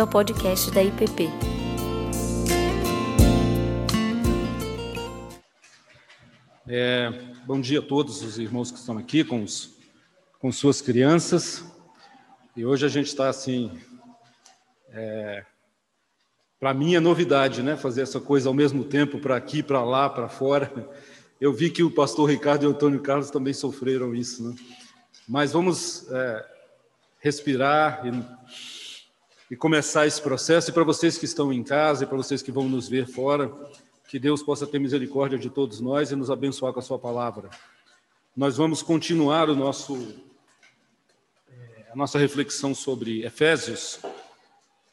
bem-vindo ao podcast da IPP. É, bom dia a todos os irmãos que estão aqui com, os, com suas crianças. E hoje a gente está assim. É, para mim é novidade, né? Fazer essa coisa ao mesmo tempo, para aqui, para lá, para fora. Eu vi que o pastor Ricardo e o Antônio Carlos também sofreram isso, né? Mas vamos é, respirar e, e começar esse processo. E para vocês que estão em casa e para vocês que vão nos ver fora, que Deus possa ter misericórdia de todos nós e nos abençoar com a Sua palavra. Nós vamos continuar o nosso, é, a nossa reflexão sobre Efésios.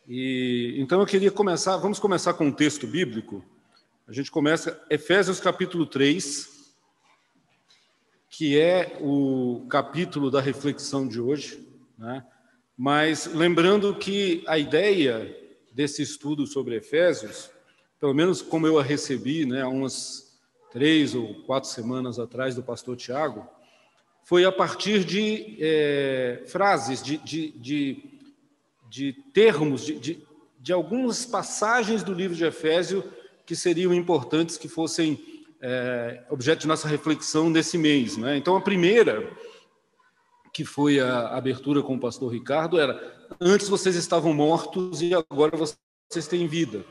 E então eu queria começar, vamos começar com um texto bíblico. A gente começa Efésios capítulo 3, que é o capítulo da reflexão de hoje, né? Mas lembrando que a ideia desse estudo sobre Efésios pelo menos como eu a recebi, né, há umas três ou quatro semanas atrás do pastor Tiago, foi a partir de é, frases, de, de, de, de termos, de, de, algumas passagens do livro de Efésio que seriam importantes que fossem é, objeto de nossa reflexão nesse mês. Né? Então, a primeira, que foi a abertura com o pastor Ricardo, era: Antes vocês estavam mortos e agora vocês têm vida.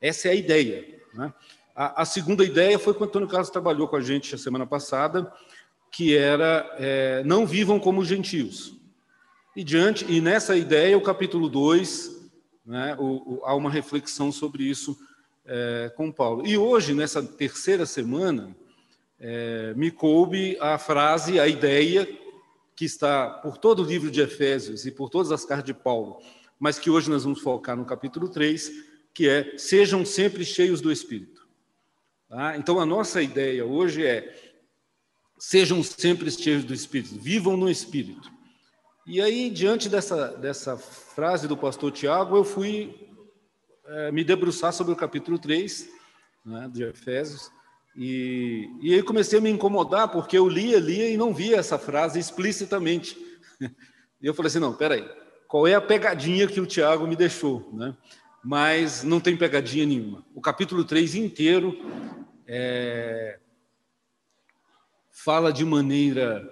Essa é a ideia. Né? A, a, segunda ideia foi quando o Antônio Carlos trabalhou com a gente a semana passada, que era é, não vivam como gentios. E diante e nessa ideia, o capítulo 2, né, o, o, há uma reflexão sobre isso é, com Paulo. E hoje, nessa terceira semana, é, me coube a frase, a ideia que está por todo o livro de Efésios e por todas as cartas de Paulo, mas que hoje nós vamos focar no capítulo 3, que é sejam sempre cheios do Espírito. Tá? Então, a nossa ideia hoje é sejam sempre cheios do Espírito, vivam no Espírito. E aí, diante dessa, dessa frase do pastor Tiago, eu fui é, me debruçar sobre o capítulo 3 né, de Efésios, e, e aí comecei a me incomodar, porque eu lia, lia e não via essa frase explicitamente. E eu falei assim, não, peraí, qual é a pegadinha que o Tiago me deixou? Né? mas não tem pegadinha nenhuma. O capítulo 3 inteiro é, fala de maneira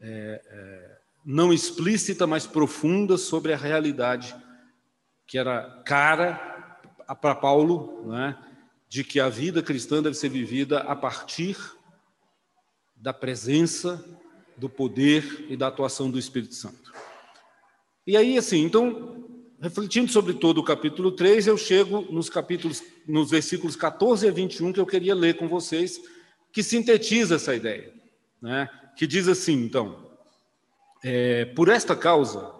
é, é, não explícita, mas profunda sobre a realidade que era cara para Paulo, né, de que a vida cristã deve ser vivida a partir da presença, do poder e da atuação do Espírito Santo. E aí, assim, então, refletindo sobre todo o capítulo 3, eu chego nos capítulos, nos versículos 14 a 21 que eu queria ler com vocês, que sintetiza essa ideia, né? Que diz assim, então, é, por esta causa,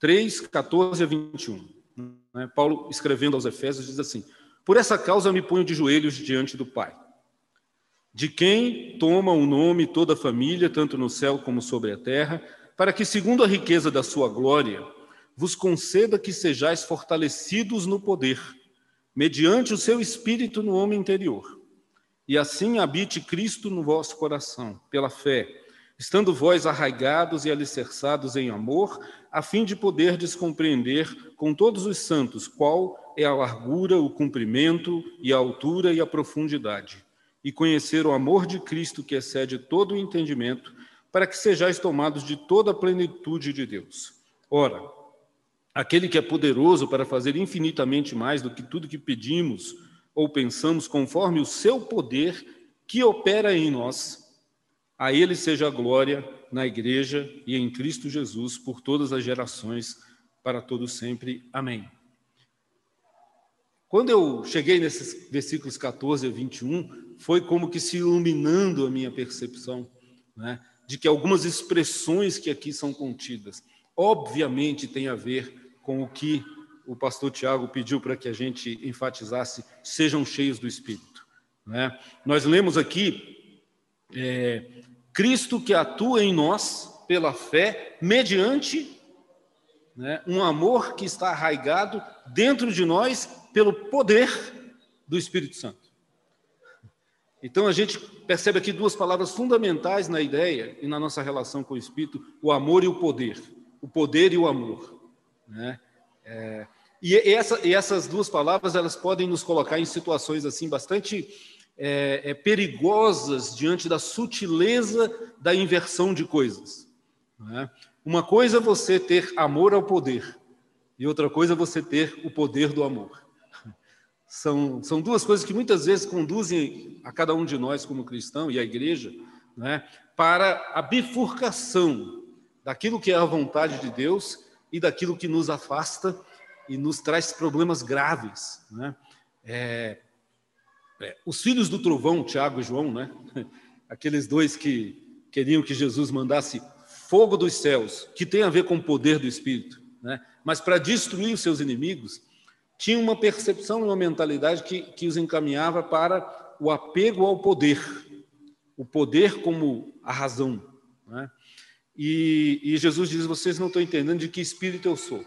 3, 14 a 21, né? Paulo escrevendo aos Efésios diz assim: Por essa causa me ponho de joelhos diante do Pai, de quem toma o nome toda a família, tanto no céu como sobre a terra, para que, segundo a riqueza da sua glória, vos conceda que sejais fortalecidos no poder, mediante o seu espírito no homem interior. E assim habite Cristo no vosso coração, pela fé, estando vós arraigados e alicerçados em amor, a fim de poderdes compreender com todos os santos qual é a largura, o comprimento e a altura e a profundidade, e conhecer o amor de Cristo que excede todo o entendimento, para que sejais tomados de toda a plenitude de Deus. Ora, aquele que é poderoso para fazer infinitamente mais do que tudo que pedimos ou pensamos, conforme o seu poder que opera em nós. A ele seja a glória na igreja e em Cristo Jesus por todas as gerações, para todos sempre. Amém. Quando eu cheguei nesses versículos 14 a 21, foi como que se iluminando a minha percepção, né, de que algumas expressões que aqui são contidas, obviamente têm a ver com o que o pastor Tiago pediu para que a gente enfatizasse: sejam cheios do Espírito. Né? Nós lemos aqui é, Cristo que atua em nós pela fé, mediante né, um amor que está arraigado dentro de nós pelo poder do Espírito Santo. Então a gente percebe aqui duas palavras fundamentais na ideia e na nossa relação com o Espírito: o amor e o poder. O poder e o amor. Né? É, E, essa, e essas duas palavras elas podem nos colocar em situações assim bastante é, é, perigosas diante da sutileza da inversão de coisas. É? Uma coisa é você ter amor ao poder, e outra coisa é você ter o poder do amor. São, são duas coisas que muitas vezes conduzem a cada um de nós, como cristão e a igreja, né, para a bifurcação daquilo que é a vontade de Deus e daquilo que nos afasta e nos traz problemas graves. Né? É, é, os filhos do trovão, Tiago e João, né? aqueles dois que queriam que Jesus mandasse fogo dos céus, que tem a ver com o poder do Espírito, né? mas para destruir os seus inimigos, tinham uma percepção e uma mentalidade que, que os encaminhava para o apego ao poder, o poder como a razão. Né? E, e, Jesus diz: vocês não estão entendendo de que espírito eu sou.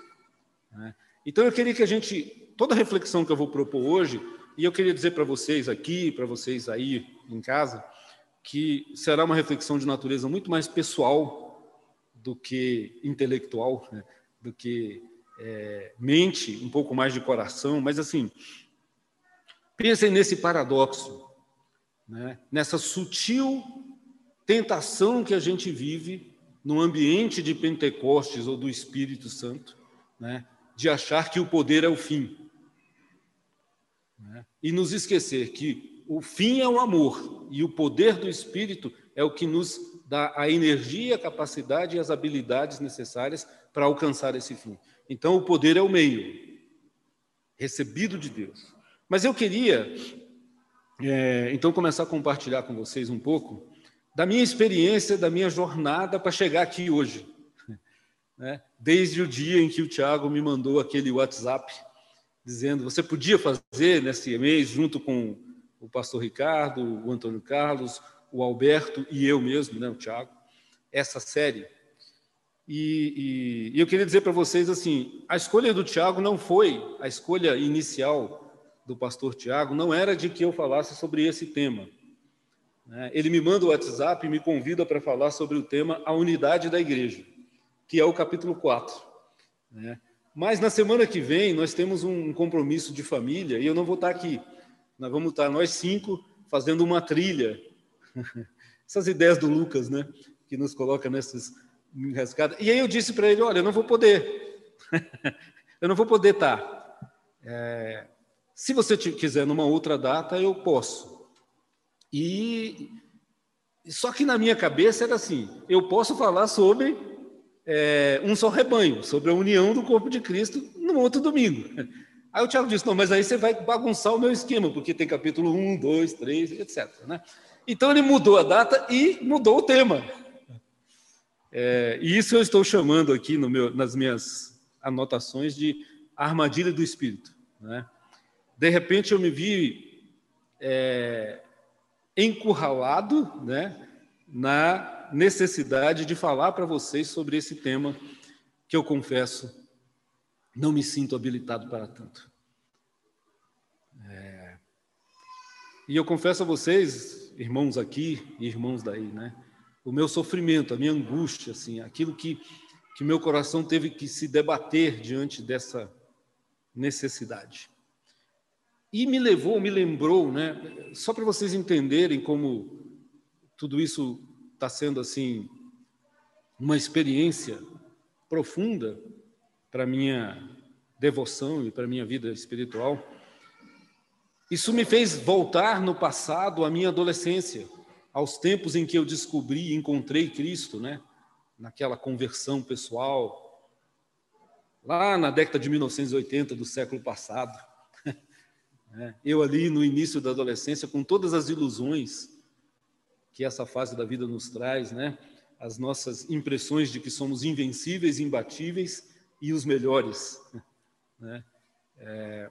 Né? Então eu queria que a gente, toda a reflexão que eu vou propor hoje, e eu queria dizer para vocês aqui, para vocês aí em casa, que será uma reflexão de natureza muito mais pessoal do que intelectual, né? do que é, mente, um pouco mais de coração, mas assim, pensem nesse paradoxo, né? nessa sutil tentação que a gente vive no ambiente de Pentecostes ou do Espírito Santo, né? de achar que o poder é o fim. Né? E nos esquecer que o fim é o amor e o poder do Espírito é o que nos dá a energia, a capacidade e as habilidades necessárias para alcançar esse fim. Então, o poder é o meio, recebido de Deus. Mas eu queria, é, então, começar a compartilhar com vocês um pouco da minha experiência, da minha jornada para chegar aqui hoje né? desde o dia em que o Tiago me mandou aquele WhatsApp dizendo você podia fazer nesse mês, junto com o pastor Ricardo, o Antônio Carlos, o Alberto e eu mesmo, né, o Tiago, essa série. E, e, e eu queria dizer para vocês assim, a escolha do Tiago não foi a escolha inicial do pastor Tiago, não era de que eu falasse sobre esse tema. Né? Ele me manda o WhatsApp e me convida para falar sobre o tema a unidade da igreja que é o capítulo 4. Né? Mas na semana que vem nós temos um compromisso de família e eu não vou estar aqui. Nós vamos estar nós cinco fazendo uma trilha. Essas ideias do Lucas, né? Que nos coloca nessas enrascadas. E aí eu disse para ele: olha, eu não vou poder. eu não vou poder estar. É... se você quiser numa outra data, eu posso. E só que na minha cabeça era assim: eu posso falar sobre é, um só rebanho, sobre a união do corpo de Cristo no outro domingo. Aí o Tiago disse: não, mas aí você vai bagunçar o meu esquema, porque tem capítulo 1, 2, 3, etc. Né? Então ele mudou a data e mudou o tema. É, e isso eu estou chamando aqui meu, nas minhas anotações de armadilha do espírito. Né? De repente eu me vi é, encurralado né, na necessidade de falar para vocês sobre esse tema que eu confesso não me sinto habilitado para tanto. É... E eu confesso a vocês, irmãos aqui e irmãos daí, né, o meu sofrimento, a minha angústia, assim, aquilo que que meu coração teve que se debater diante dessa necessidade. E me levou, me lembrou, né, só para vocês entenderem como tudo isso está sendo assim uma experiência profunda para minha devoção e para minha vida espiritual. Isso me fez voltar no passado à minha adolescência, aos tempos em que eu descobri e encontrei Cristo, né? Naquela conversão pessoal, lá na década de 1980 do século passado. Né? Eu ali no início da adolescência, com todas as ilusões, que essa fase da vida nos traz, né? As nossas impressões de que somos invencíveis, imbatíveis e os melhores, né? É,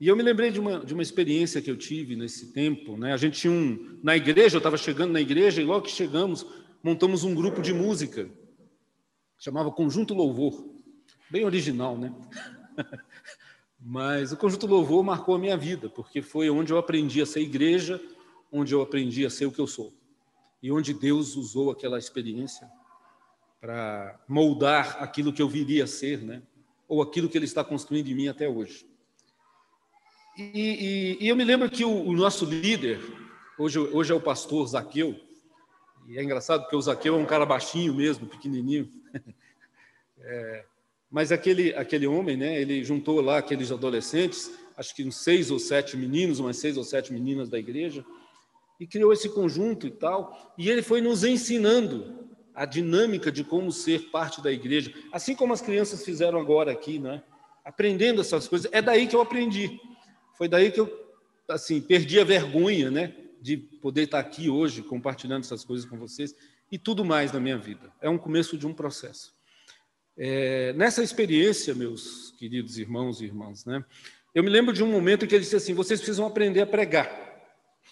e eu me lembrei de uma, de uma experiência que eu tive nesse tempo, né? A gente tinha um na igreja, eu estava chegando na igreja e logo que chegamos montamos um grupo de música, chamava Conjunto Louvor, bem original, né? Mas o Conjunto Louvor marcou a minha vida, porque foi onde eu aprendi a ser igreja, onde eu aprendi a ser o que eu sou e onde Deus usou aquela experiência para moldar aquilo que eu viria a ser, né? ou aquilo que ele está construindo em mim até hoje. E, e, e eu me lembro que o, o, nosso líder, hoje, hoje é o pastor Zaqueu, e é engraçado porque o Zaqueu é um cara baixinho mesmo, pequenininho. É, mas aquele, aquele homem, né, ele juntou lá aqueles adolescentes, acho que uns seis ou sete meninos, umas seis ou sete meninas da igreja, e criou esse conjunto e tal. E ele foi nos ensinando a dinâmica de como ser parte da igreja, assim como as crianças fizeram agora aqui, né? Aprendendo essas coisas. É daí que eu aprendi. Foi daí que eu assim perdi a vergonha, né? De poder estar aqui hoje compartilhando essas coisas com vocês e tudo mais na minha vida. É um começo de um processo. É, nessa experiência, meus queridos irmãos e irmãs, né? Eu me lembro de um momento em que ele disse assim: vocês precisam aprender a pregar.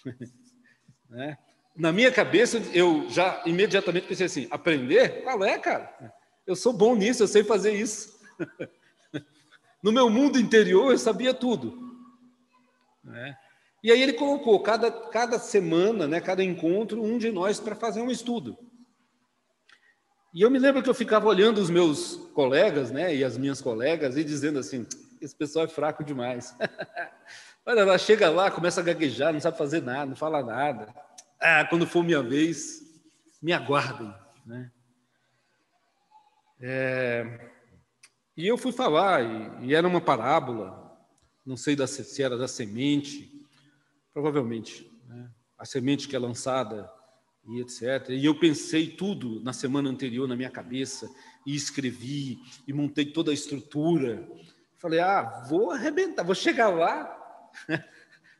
né? na minha cabeça, eu já imediatamente pensei assim: aprender? Qual é, cara? Eu sou bom nisso, eu sei fazer isso. no meu mundo interior, eu sabia tudo. Né? E aí ele colocou cada, cada semana, né, cada encontro, um de nós para fazer um estudo. E eu me lembro que eu ficava olhando os meus colegas, né, e as minhas colegas, e dizendo assim: esse pessoal é fraco demais. Olha, ela chega lá, começa a gaguejar, não sabe fazer nada, não fala nada ah, quando for minha vez, me aguardem. Né? É, e eu fui falar, e, e, era uma parábola, não sei da, se era da semente, provavelmente, né? a semente que é lançada e etc. E eu pensei tudo na semana anterior na minha cabeça, e escrevi, e montei toda a estrutura. Falei, ah, vou arrebentar, vou chegar lá,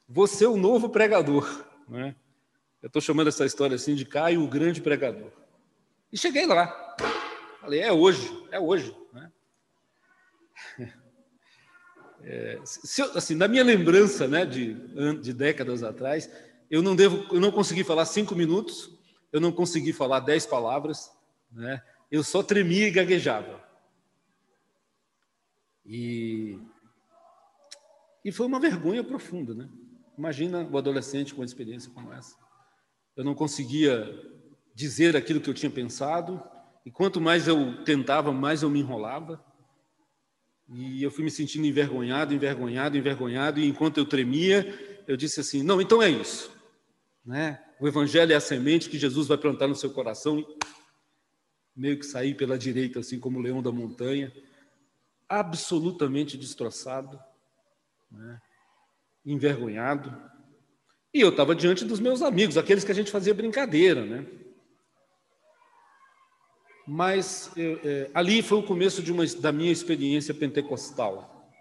vou ser o novo pregador. Né? Eu estou chamando essa história assim de Caio, o grande pregador. E cheguei lá. Falei, é hoje, é hoje. Né? Assim, na minha lembrança né, de, de décadas atrás, eu não devo, eu não consegui falar cinco minutos, eu não consegui falar dez palavras, né? eu só tremia e gaguejava. E, e foi uma vergonha profunda, né? Imagina o adolescente com uma experiência como essa eu não conseguia dizer aquilo que eu tinha pensado, e quanto mais eu tentava, mais eu me enrolava. E eu fui me sentindo envergonhado, envergonhado, envergonhado, e enquanto eu tremia, eu disse assim: "Não, então é isso". Né? O evangelho é a semente que Jesus vai plantar no seu coração, meio que sair pela direita assim como o leão da montanha, absolutamente destroçado, né? envergonhado, e eu estava diante dos meus amigos, aqueles que a gente fazia brincadeira, né? Mas eu, é, ali foi o começo de uma, da minha experiência pentecostal,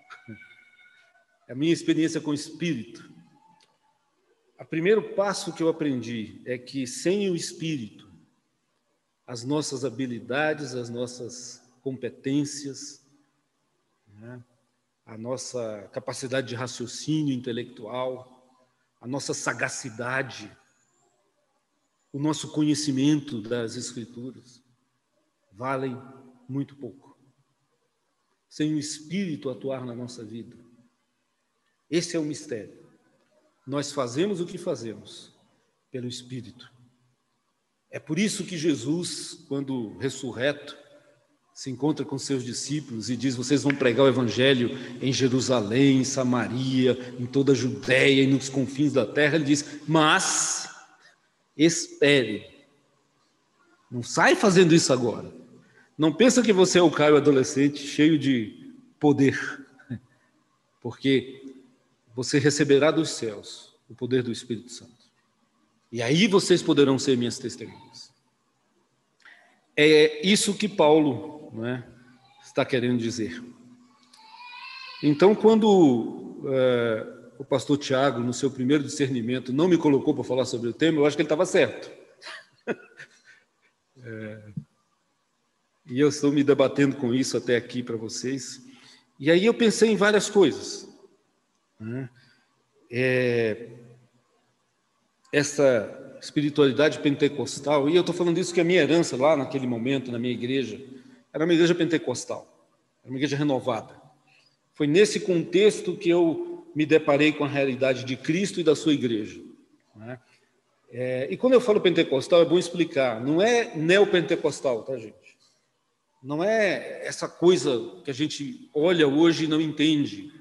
a minha experiência com o Espírito. O primeiro passo que eu aprendi é que sem o Espírito, as nossas habilidades, as nossas competências, né, a nossa capacidade de raciocínio intelectual, a nossa sagacidade, o nosso conhecimento das Escrituras, valem muito pouco. Sem o Espírito atuar na nossa vida. Esse é o mistério. Nós fazemos o que fazemos pelo Espírito. É por isso que Jesus, quando ressurreto, se encontra com seus discípulos e diz: Vocês vão pregar o Evangelho em Jerusalém, em Samaria, em toda a Judéia e nos confins da terra. Ele diz: Mas espere. Não sai fazendo isso agora. Não pensa que você é o Caio adolescente cheio de poder, porque você receberá dos céus o poder do Espírito Santo. E aí vocês poderão ser minhas testemunhas. É isso que Paulo é? está querendo dizer. Então, quando é, o pastor Tiago, no seu primeiro discernimento, não me colocou para falar sobre o tema, eu acho que ele estava certo. é, e eu estou me debatendo com isso até aqui para vocês. E aí eu pensei em várias coisas. Né? É, essa espiritualidade pentecostal, e eu estou falando isso que a minha herança lá naquele momento, na minha igreja, era uma igreja pentecostal, era uma igreja renovada. Foi nesse contexto que eu me deparei com a realidade de Cristo e da sua igreja. Né? É, e quando eu falo pentecostal, é bom explicar, não é neopentecostal, tá, gente? Não é essa coisa que a gente olha hoje e não entende.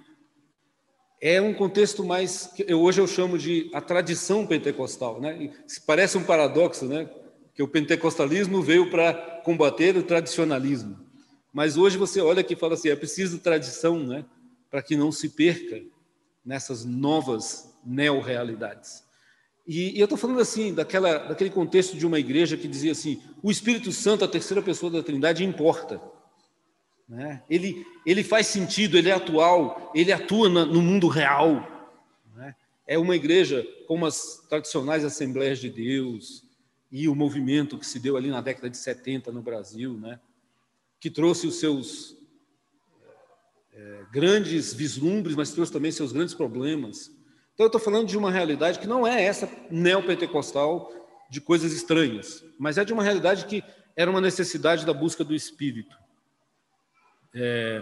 É um contexto mais que hoje eu chamo de a tradição pentecostal, né? Parece um paradoxo, né? Que o pentecostalismo veio para combater o tradicionalismo. Mas hoje você olha e fala assim, é preciso tradição, né? Para que não se perca nessas novas neo-realidades. E, e eu estou falando assim, daquela, daquele contexto de uma igreja que dizia assim: o Espírito Santo, a terceira pessoa da Trindade, importa. Né? Ele, ele faz sentido, ele é atual, ele atua na, no mundo real. Né? É uma igreja como as tradicionais Assembleias de Deus e o movimento que se deu ali na década de 70 no Brasil, né? que trouxe os seus é, grandes vislumbres, mas trouxe também seus grandes problemas. Então, eu estou falando de uma realidade que não é essa neopentecostal de coisas estranhas, mas é de uma realidade que era uma necessidade da busca do Espírito. É...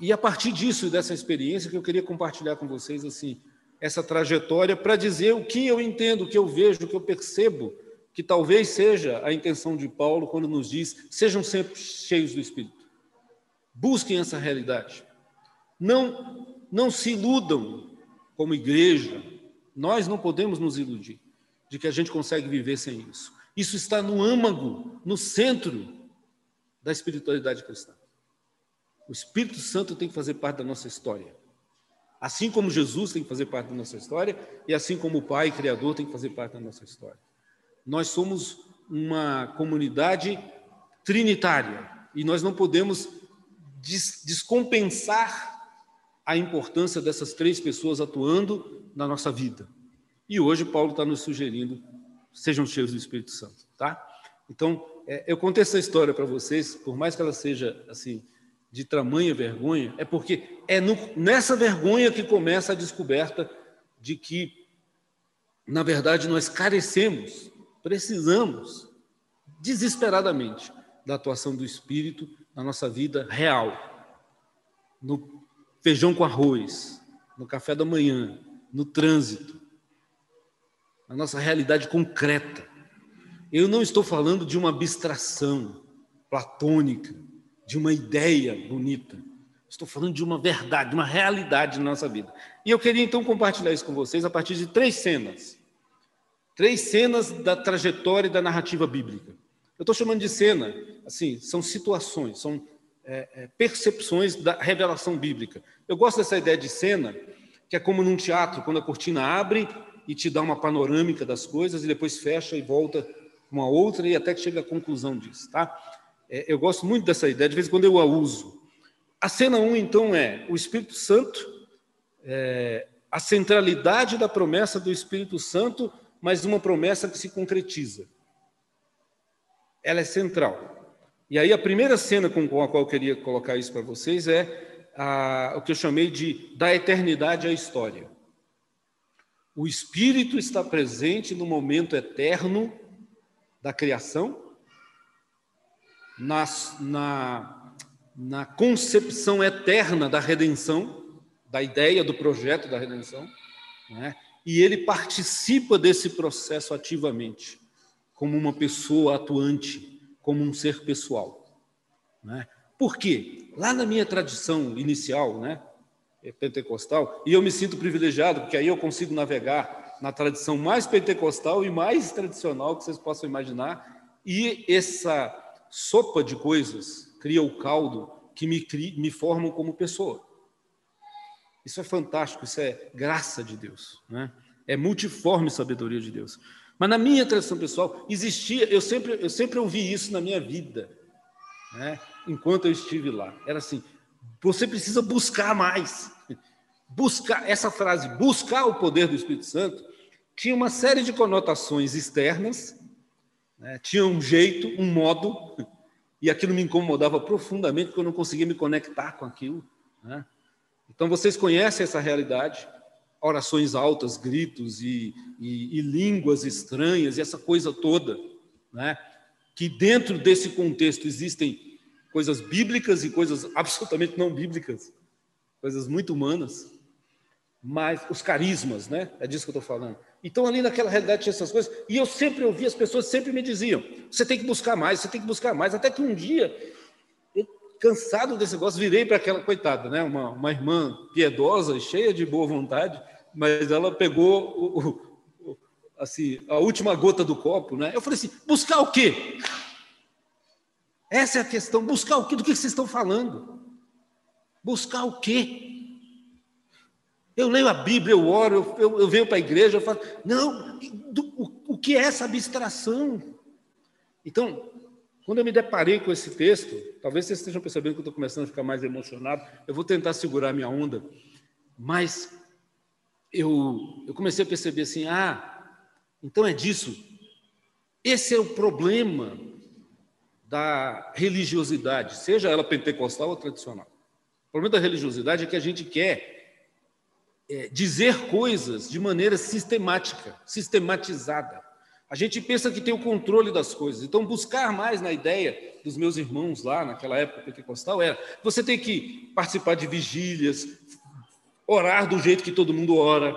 E a partir disso, dessa experiência, que eu queria compartilhar com vocês assim essa trajetória para dizer o que eu entendo, o que eu vejo, o que eu percebo, que talvez seja a intenção de Paulo quando nos diz: sejam sempre cheios do Espírito. Busquem essa realidade. Não, não se iludam como igreja, nós não podemos nos iludir de que a gente consegue viver sem isso. Isso está no âmago, no centro da espiritualidade cristã. O Espírito Santo tem que fazer parte da nossa história. Assim como Jesus tem que fazer parte da nossa história, e assim como o Pai Criador tem que fazer parte da nossa história. Nós somos uma comunidade trinitária e nós não podemos des descompensar a importância dessas três pessoas atuando na nossa vida. E hoje Paulo está nos sugerindo, sejam cheios do Espírito Santo, tá? Então, é, eu contei essa história para vocês, por mais que ela seja, assim, de tamanha vergonha, é porque é no, nessa vergonha que começa a descoberta de que, na verdade, nós carecemos, precisamos, desesperadamente, da atuação do Espírito na nossa vida real, no feijão com arroz, no café da manhã, no trânsito, na nossa realidade concreta. Eu não estou falando de uma abstração platônica, de uma ideia bonita. Estou falando de uma verdade, de uma realidade na nossa vida. E eu queria então compartilhar isso com vocês a partir de três cenas. Três cenas da trajetória e da narrativa bíblica. Eu estou chamando de cena, assim, são situações, são é, é, percepções da revelação bíblica. Eu gosto dessa ideia de cena, que é como num teatro, quando a cortina abre e te dá uma panorâmica das coisas e depois fecha e volta uma outra e até que chega à conclusão disso, tá? É, eu gosto muito dessa ideia, de vez em quando eu a uso. A cena 1, um, então, é o Espírito Santo, é, a centralidade da promessa do Espírito Santo, mas uma promessa que se concretiza. Ela é central. E aí a primeira cena com a qual eu queria colocar isso para vocês é a, o que eu chamei de da eternidade à história. O Espírito está presente no momento eterno da criação, na, na, na concepção eterna da redenção, da ideia do projeto da redenção, né? e ele participa desse processo ativamente, como uma pessoa atuante como um ser pessoal. Né? Por quê? Lá na minha tradição inicial, né, é pentecostal, e eu me sinto privilegiado, porque aí eu consigo navegar na tradição mais pentecostal e mais tradicional que vocês possam imaginar, e essa sopa de coisas cria o caldo que me, me formam como pessoa. Isso é fantástico, isso é graça de Deus, né? é multiforme sabedoria de Deus. Mas na minha tradição pessoal, existia, eu sempre, eu sempre ouvi isso na minha vida, né? enquanto eu estive lá. Era assim: você precisa buscar mais. Buscar, essa frase, buscar o poder do Espírito Santo, tinha uma série de conotações externas, né? tinha um jeito, um modo, e aquilo me incomodava profundamente, porque eu não conseguia me conectar com aquilo. Né? Então, vocês conhecem essa realidade orações altas, gritos e, e, e línguas estranhas, e essa coisa toda, né? que dentro desse contexto existem coisas bíblicas e coisas absolutamente não bíblicas, coisas muito humanas, mas os carismas, né? É disso que eu estou falando. Então, ali naquela realidade tinha essas coisas, e eu sempre ouvi, as pessoas sempre me diziam: você tem que buscar mais, você tem que buscar mais. Até que um dia, eu, cansado desse negócio, virei para aquela coitada, né? uma, uma irmã piedosa, cheia de boa vontade, mas ela pegou o, o, assim, a última gota do copo. Né? Eu falei assim: buscar o quê? Essa é a questão: buscar o quê? Do que vocês estão falando? Buscar o quê? Eu leio a Bíblia, eu oro, eu, eu, eu venho para a igreja, eu falo, não, do, o, o que é essa abstração? Então, quando eu me deparei com esse texto, talvez vocês estejam percebendo que eu estou começando a ficar mais emocionado, eu vou tentar segurar minha onda, mas eu, eu comecei a perceber assim: ah, então é disso. Esse é o problema da religiosidade, seja ela pentecostal ou tradicional. O problema da religiosidade é que a gente quer é, dizer coisas de maneira sistemática, sistematizada. A gente pensa que tem o controle das coisas. Então, buscar mais na ideia dos meus irmãos lá, naquela época pentecostal, era você tem que participar de vigílias, orar do jeito que todo mundo ora,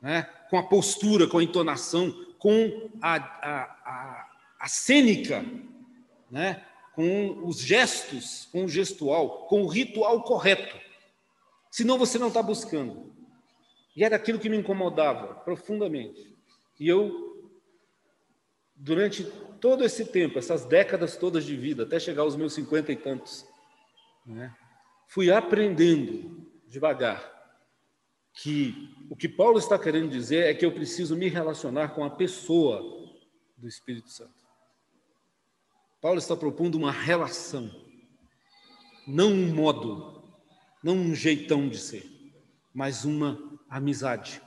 né? com a postura, com a entonação, com a, a, a, a cênica, né? com os gestos, com o gestual, com o ritual correto. Senão você não está buscando. E era aquilo que me incomodava profundamente. E eu, durante todo esse tempo, essas décadas todas de vida, até chegar aos meus cinquenta e tantos, né, fui aprendendo devagar que o que Paulo está querendo dizer é que eu preciso me relacionar com a pessoa do Espírito Santo. Paulo está propondo uma relação, não um modo, não um jeitão de ser, mas uma amizade.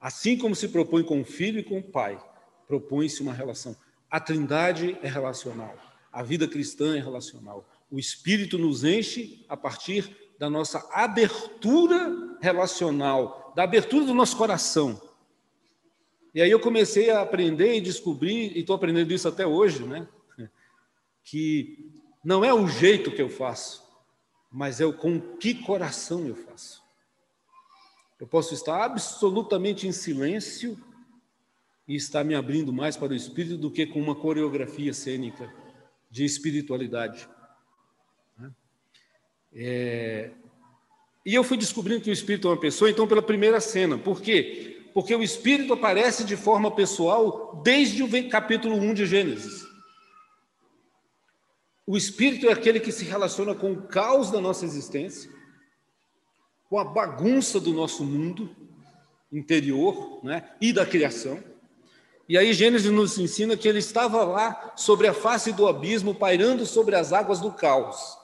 Assim como se propõe com o filho e com o pai, propõe-se uma relação. A trindade é relacional, a vida cristã é relacional. O Espírito nos enche a partir da nossa abertura relacional, da abertura do nosso coração. E aí eu comecei a aprender e descobrir, e estou aprendendo isso até hoje, né? Que não é o jeito que eu faço, mas é com que coração eu faço. Eu posso estar absolutamente em silêncio e estar me abrindo mais para o Espírito do que com uma coreografia cênica de espiritualidade. É... E eu fui descobrindo que o Espírito é uma pessoa, então, pela primeira cena. Por quê? Porque o Espírito aparece de forma pessoal desde o capítulo 1 de Gênesis. O Espírito é aquele que se relaciona com o caos da nossa existência com a bagunça do nosso mundo interior né, e da criação. E aí Gênesis nos ensina que ele estava lá sobre a face do abismo, pairando sobre as águas do caos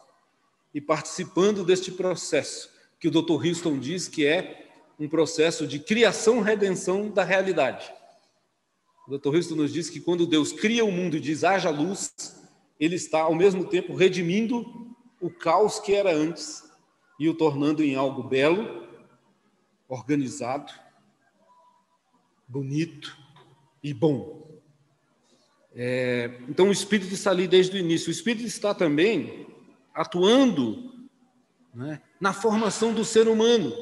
e participando deste processo, que o Dr. Houston diz que é um processo de criação-redenção da realidade. O Dr. Houston nos diz que quando Deus cria o mundo e diz haja luz, ele está ao mesmo tempo redimindo o caos que era antes e o tornando em algo belo, organizado, bonito e bom. É, então, o Espírito está ali desde o início. O Espírito está também atuando né, na formação do ser humano.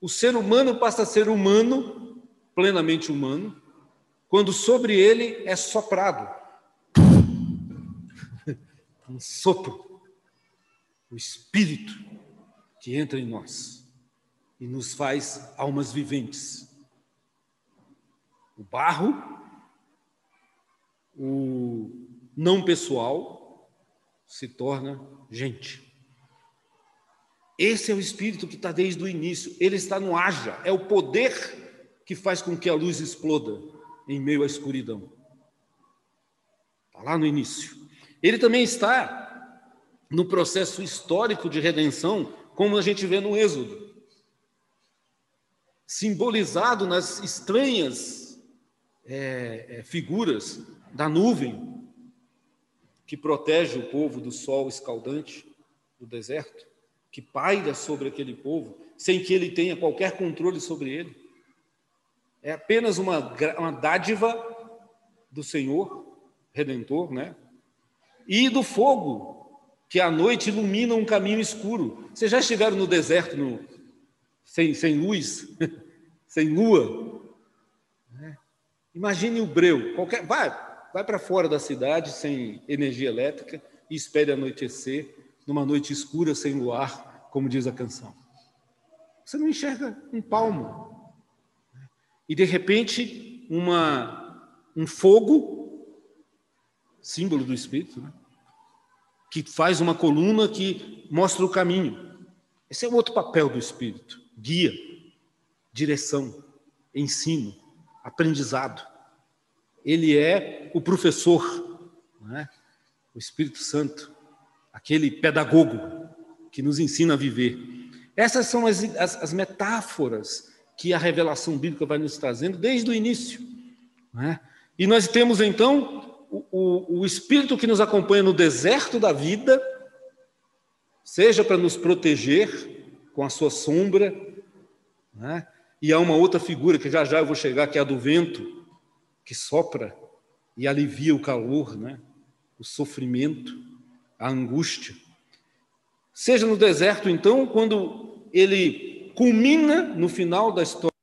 O ser humano passa a ser humano, plenamente humano, quando sobre ele é soprado um sopro, o Espírito que entra em nós e nos faz almas viventes. O barro, o não pessoal, se torna gente. Esse é o espírito que está desde o início, ele está no haja, é o poder que faz com que a luz exploda em meio à escuridão. Está lá no início. Ele também está no processo histórico de redenção como a gente vê no Êxodo. Simbolizado nas estranhas é, é, figuras da nuvem que protege o povo do sol escaldante do deserto, que paira sobre aquele povo, sem que ele tenha qualquer controle sobre ele. É apenas uma, uma dádiva do Senhor Redentor, né? E do fogo que à noite ilumina um caminho escuro. Vocês já estiveram no deserto no, sem, sem luz, sem lua? Imagine o breu, qualquer, vai, vai para fora da cidade sem energia elétrica e espere anoitecer numa noite escura sem luar, como diz a canção. Você não enxerga um palmo. E de repente, uma, um fogo, símbolo do Espírito, né? que faz uma coluna que mostra o caminho. Esse é outro papel do Espírito: guia, direção, ensino, aprendizado. Ele é o professor, é? o Espírito Santo, aquele pedagogo que nos ensina a viver. Essas são as, as, as metáforas que a revelação bíblica vai nos trazendo desde o início. É? E nós temos então o, o, o Espírito que nos acompanha no deserto da vida, seja para nos proteger com a sua sombra, né? e há uma outra figura que já já eu vou chegar, que é a do vento, que sopra e alivia o calor, né? o sofrimento, a angústia. Seja no deserto, então, quando ele culmina no final da história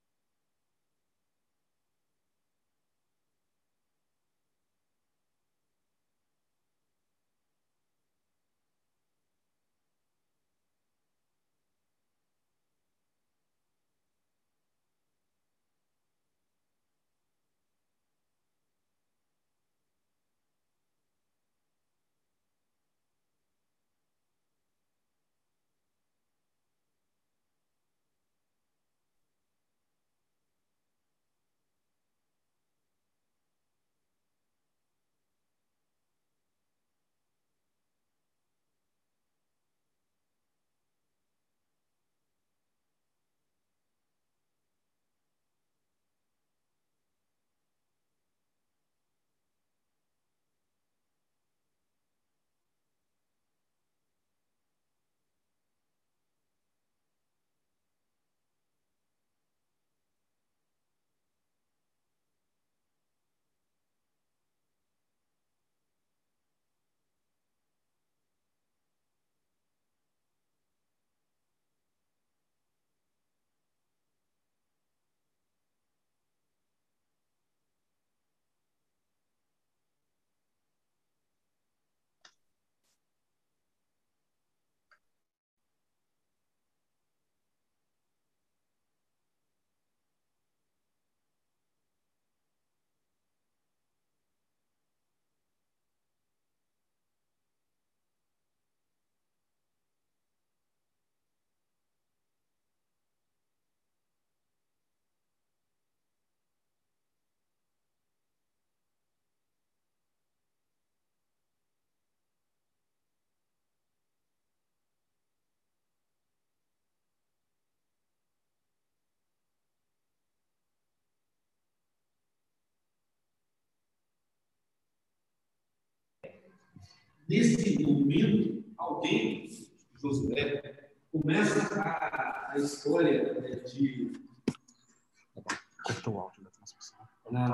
Nesse momento, alguém, Josué, começa a, a história né, de. Cortou o áudio da transmissão. Não,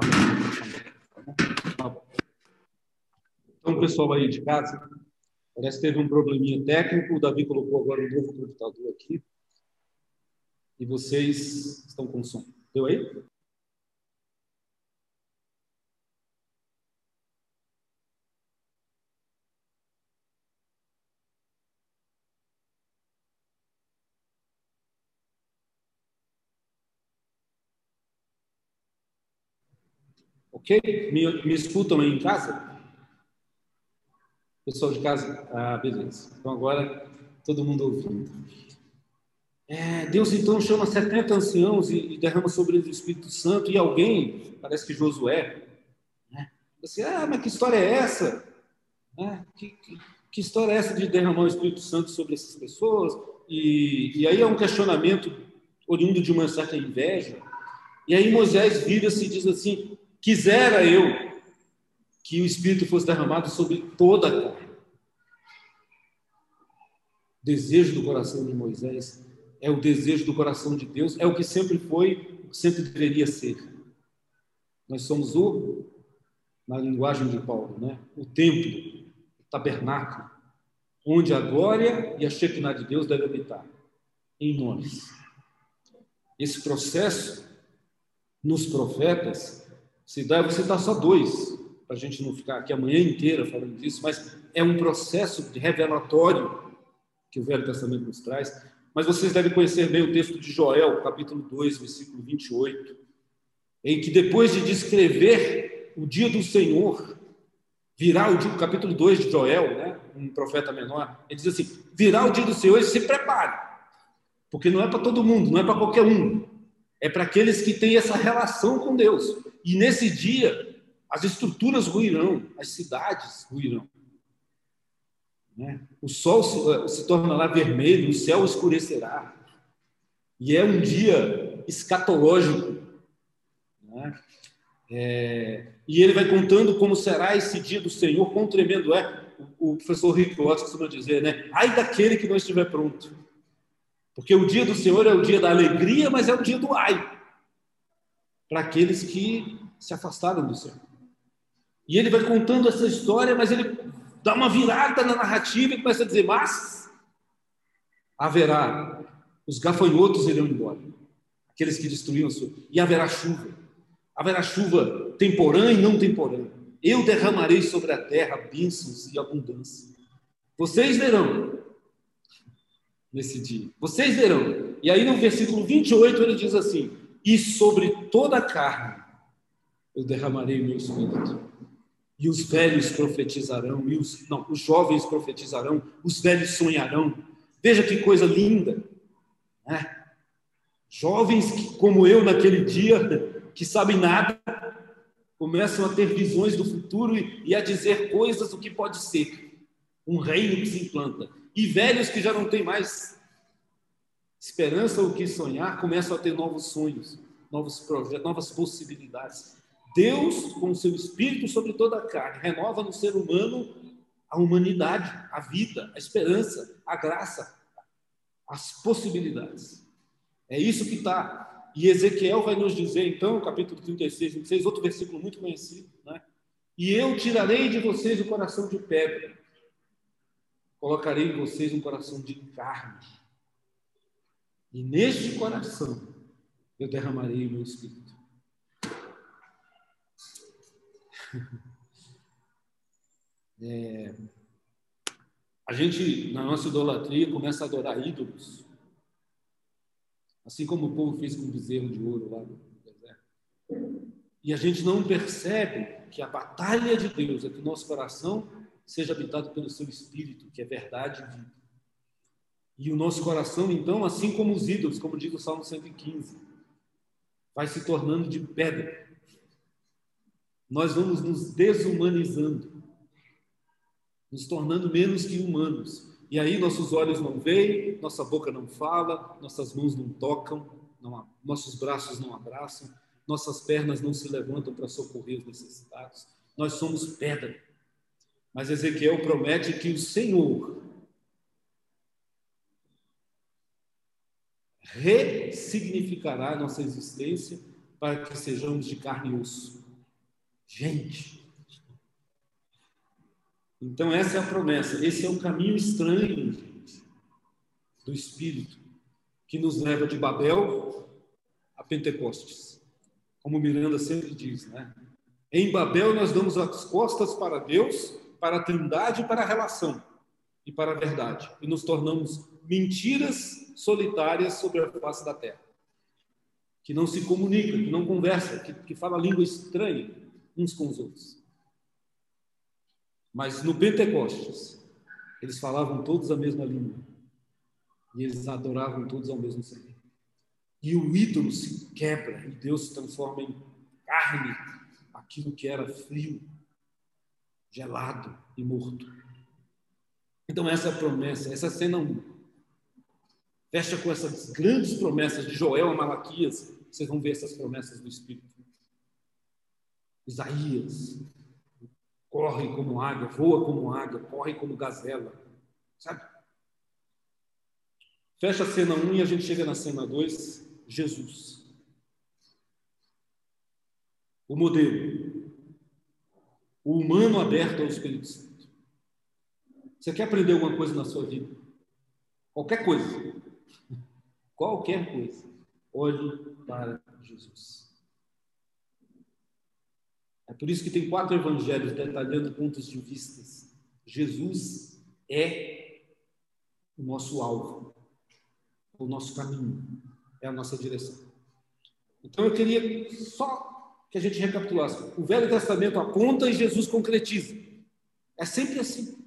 Então, pessoal aí de casa, parece que teve um probleminha técnico. O Davi colocou agora um novo computador aqui. E vocês estão com som. Deu aí? Ok? Me, me escutam aí em casa? Pessoal de casa? Ah, beleza. Então agora todo mundo ouvindo. É, Deus então chama 70 anciãos e, e, derrama sobre eles o Espírito Santo e alguém, parece que Josué, né? Assim, ah, mas que história é essa? É, que, que, que, história é essa de derramar o Espírito Santo sobre essas pessoas? E, e aí é um questionamento oriundo de uma certa inveja. E aí Moisés vira-se e diz assim: Quisera eu que o Espírito fosse derramado sobre toda a carne. O desejo do coração de Moisés é o desejo do coração de Deus, é o que sempre foi, sempre deveria ser. Nós somos o, na linguagem de Paulo, né? o templo, o tabernáculo, onde a glória e a Shekinah de Deus devem habitar, em nós. Esse processo, nos profetas, Se dá, eu vou citar só dois, para a gente não ficar aqui a manhã inteira falando disso, mas é um processo de revelatório que o Velho Testamento nos traz. Mas vocês devem conhecer bem o texto de Joel, capítulo 2, versículo 28, em que depois de descrever o dia do Senhor, virá o dia, capítulo 2 de Joel, né? um profeta menor, ele diz assim: virá o dia do Senhor e se prepare, porque não é para todo mundo, não é para qualquer um, é para aqueles que têm essa relação com Deus. E nesse dia, as estruturas ruirão, as cidades ruirão. Né? O sol se, eh, se tornará vermelho, o céu escurecerá. E é um dia escatológico. Né? É, e ele vai contando como será esse dia do Senhor, quão tremendo é. O, o professor Rick Watts costuma dizer, né? Ai daquele que não estiver pronto. Porque o dia do Senhor é o dia da alegria, mas é o dia do ai. Para aqueles que se afastaram do Senhor. E ele vai contando essa história, mas ele dá uma virada na narrativa e começa a dizer: Mas haverá, os gafanhotos irão embora, aqueles que destruíam a sua, e haverá chuva. Haverá chuva temporã e não temporã. Eu derramarei sobre a terra bênçãos e abundância. Vocês verão nesse dia. Vocês verão. E aí no versículo 28 ele diz assim: E sobre toda a carne eu derramarei o meu espírito e os velhos profetizarão, e os, não, os jovens profetizarão, os velhos sonharão. Veja que coisa linda. Né? Jovens que, como eu naquele dia, que sabem nada, começam a ter visões do futuro e, a dizer coisas do que pode ser. Um reino que se implanta. E velhos que já não têm mais esperança ou que sonhar, começam a ter novos sonhos, novos projetos, novas possibilidades. Deus, com o seu espírito sobre toda a carne, renova no ser humano a humanidade, a vida, a esperança, a graça, as possibilidades. É isso que está. E Ezequiel vai nos dizer, então, capítulo 36, 26, outro versículo muito conhecido, né? E eu tirarei de vocês o coração de pedra, colocarei em vocês um coração de carne. E neste coração eu derramarei o meu espírito. É, a gente, na nossa idolatria, começa a adorar ídolos. Assim como o povo fez com o bezerro de ouro lá no deserto. E a gente não percebe que a batalha de Deus é que o nosso coração seja habitado pelo seu espírito, que é verdade e vida. E o nosso coração, então, assim como os ídolos, como diz o Salmo 115, vai se tornando de pedra nós vamos nos desumanizando, nos tornando menos que humanos. E aí nossos olhos não veem, nossa boca não fala, nossas mãos não tocam, não, nossos braços não abraçam, nossas pernas não se levantam para socorrer os necessitados. Nós somos pedra. Mas Ezequiel promete que o Senhor ressignificará nossa existência para que sejamos de carne e osso. Gente. Então, essa é a promessa. Esse é um caminho estranho, gente, do Espírito, que nos leva de Babel a Pentecostes. Como Miranda sempre diz, né? Em Babel, nós damos as costas para Deus, para a trindade para a relação e para a verdade. E nos tornamos mentiras solitárias sobre a face da terra. Que não se comunica, que não conversa, que, que fala língua estranha uns com os outros. Mas no Pentecostes, eles falavam todos a mesma língua. E eles adoravam todos ao mesmo Senhor. E o ídolo se quebra e Deus se transforma em carne aquilo que era frio, gelado e morto. Então, essa promessa, essa cena 1. Fecha com essas grandes promessas de Joel a Malaquias. Vocês vão ver essas promessas do Espírito. Isaías corre como águia, voa como águia, corre como gazela, sabe? Fecha a cena 1 e a gente chega na cena 2, Jesus. O modelo. O humano aberto ao Espírito Santo. Você quer aprender alguma coisa na sua vida? Qualquer coisa. Qualquer coisa. Olhe para Jesus. É por isso que tem quatro evangelhos detalhando pontos de vistas. Jesus é o nosso alvo, o nosso caminho, é a nossa direção. Então eu queria só que a gente recapitulasse. O Velho Testamento aponta e Jesus concretiza. É sempre assim.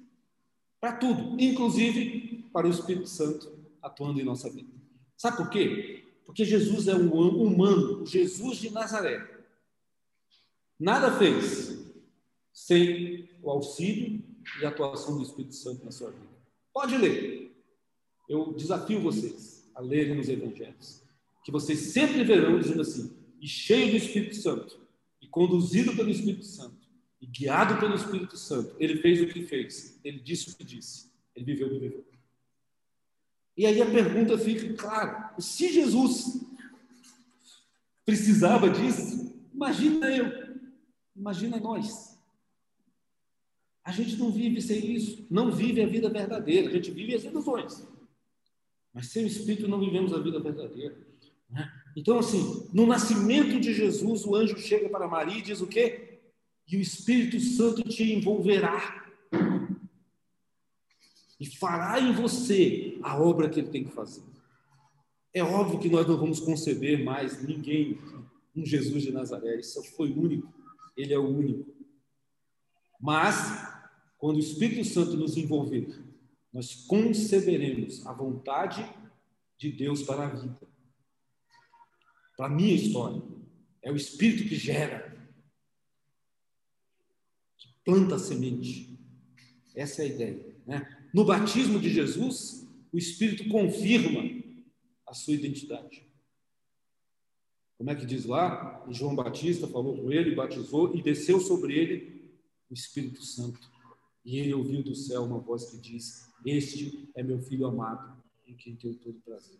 Para tudo, inclusive para o Espírito Santo atuando em nossa vida. Sabe por quê? Porque Jesus é um humano, Jesus de Nazaré. Nada fez sem o auxílio e a atuação do Espírito Santo na sua vida. Pode ler. Eu desafio vocês a lerem os evangelhos, que vocês sempre verão dizendo assim: e cheio do Espírito Santo, e conduzido pelo Espírito Santo, e guiado pelo Espírito Santo, ele fez o que fez, ele disse o que disse, ele viveu o que viveu. E aí a pergunta fica, claro, se Jesus precisava disso, imagina eu, imagina nós. A gente não vive sem isso, não vive a vida verdadeira, a gente vive as ilusões. Mas sem o Espírito não vivemos a vida verdadeira. Né? Então, assim, no nascimento de Jesus, o anjo chega para Maria e diz o quê? E o Espírito Santo te envolverá e fará em você a obra que ele tem que fazer. É óbvio que nós não vamos conceber mais ninguém, um Jesus de Nazaré, isso foi único, ele é o único. Mas, quando o Espírito Santo nos envolver, nós conceberemos a vontade de Deus para a vida, para a minha história. É o Espírito que gera, que planta a semente. Essa é a ideia. Né? No batismo de Jesus, o Espírito confirma a sua identidade. Como é que diz lá? João Batista falou com ele, batizou e desceu sobre ele o Espírito Santo. E ele ouviu do céu uma voz que diz: Este é meu filho amado, em quem tenho todo prazer.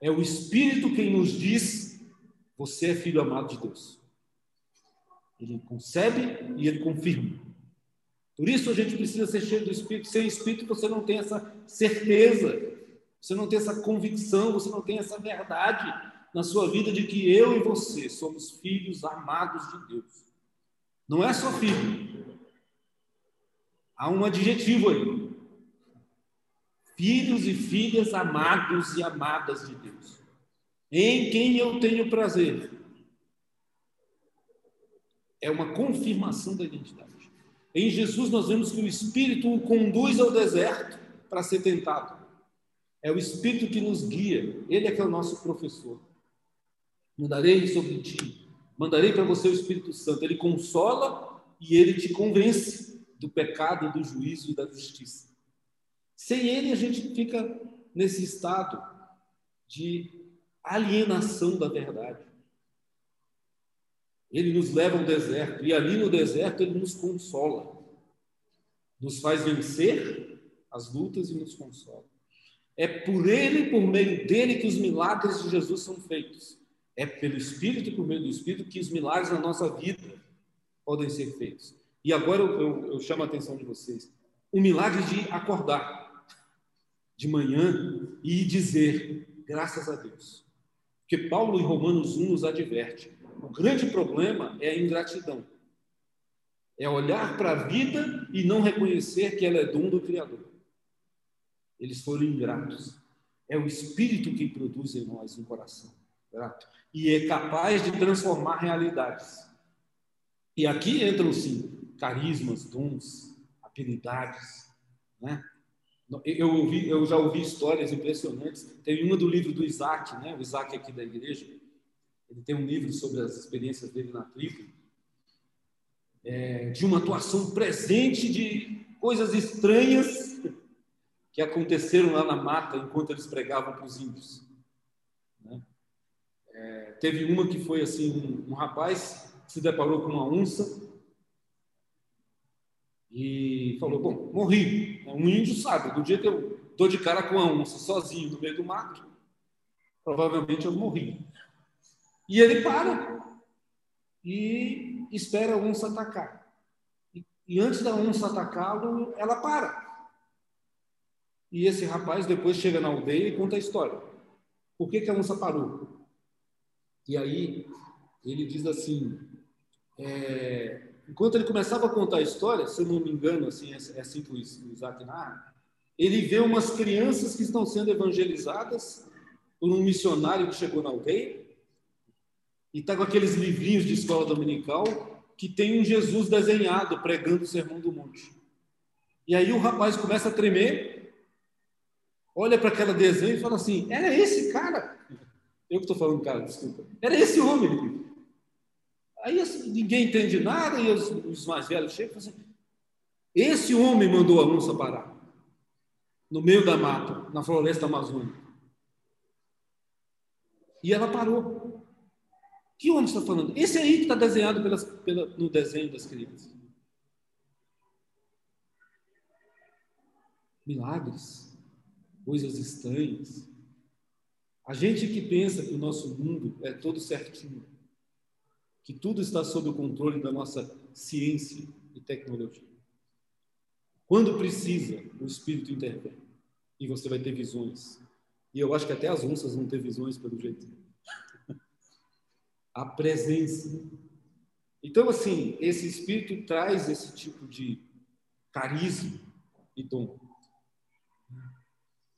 É o Espírito quem nos diz: Você é filho amado de Deus. Ele concebe e ele confirma. Por isso a gente precisa ser cheio do Espírito. Sem Espírito você não tem essa certeza, você não tem essa convicção, você não tem essa verdade na sua vida de que eu e você somos filhos amados de Deus. Não é só filho. Há um adjetivo aí. Filhos e filhas amados e amadas de Deus. Em quem eu tenho prazer. É uma confirmação da identidade. Em Jesus, nós vemos que o Espírito o conduz ao deserto para ser tentado. É o Espírito que nos guia, ele é que é o nosso professor. Mandarei sobre ti, mandarei para você o Espírito Santo. Ele consola e ele te convence do pecado, do juízo e da justiça. Sem ele, a gente fica nesse estado de alienação da verdade. Ele nos leva ao deserto e ali no deserto ele nos consola, nos faz vencer as lutas e nos consola. É por ele, por meio dele, que os milagres de Jesus são feitos. É pelo Espírito e por meio do Espírito que os milagres na nossa vida podem ser feitos. E agora eu, eu, eu chamo a atenção de vocês: o milagre de acordar de manhã e dizer graças a Deus. Porque Paulo em Romanos 1 nos adverte: o grande problema é a ingratidão. É olhar para a vida e não reconhecer que ela é dom do Criador. Eles foram ingratos. É o Espírito que produz em nós um coração grato. E é capaz de transformar realidades. E aqui entram, sim, carismas, dons, habilidades. Né? Eu, ouvi, eu já ouvi histórias impressionantes. Tem uma do livro do Isaac, né? o Isaac aqui da igreja, ele tem um livro sobre as experiências dele na tribo, é, de uma atuação presente de coisas estranhas que aconteceram lá na mata enquanto eles pregavam para os índios. Né? É, teve uma que foi assim, um, um rapaz se deparou com uma onça e falou, bom, morri. Um índio sabe, do dia que eu dou de cara com a onça sozinho no meio do mato, provavelmente eu morri. E ele para e espera a onça atacar. E, antes da onça atacá-lo, ela para. E esse rapaz depois chega na aldeia e conta a história. Por que, que a onça parou? E aí ele diz assim: é, enquanto ele começava a contar a história, se eu não me engano, assim, é, é assim que o Isaac narra, ele vê umas crianças que estão sendo evangelizadas por um missionário que chegou na aldeia e está com aqueles livrinhos de escola dominical que tem um Jesus desenhado pregando o sermão do monte. E aí o rapaz começa a tremer, olha para aquela desenho e fala assim: era esse cara? Eu que estou falando, cara, desculpa. Era esse homem. Aí assim, ninguém entende nada e os, os mais velhos chegam e falam assim: esse homem mandou a onça parar no meio da mata, na floresta amazônica. E ela parou. Que homem está falando? Esse aí que está desenhado pelas, pela, no desenho das crianças. Milagres, coisas estranhas. A gente que pensa que o nosso mundo é todo certinho, que tudo está sob o controle da nossa ciência e tecnologia. Quando precisa, o Espírito intervém e você vai ter visões. E eu acho que até as onças vão ter visões, pelo jeito. A presença. Então, assim, esse Espírito traz esse tipo de carisma e dom.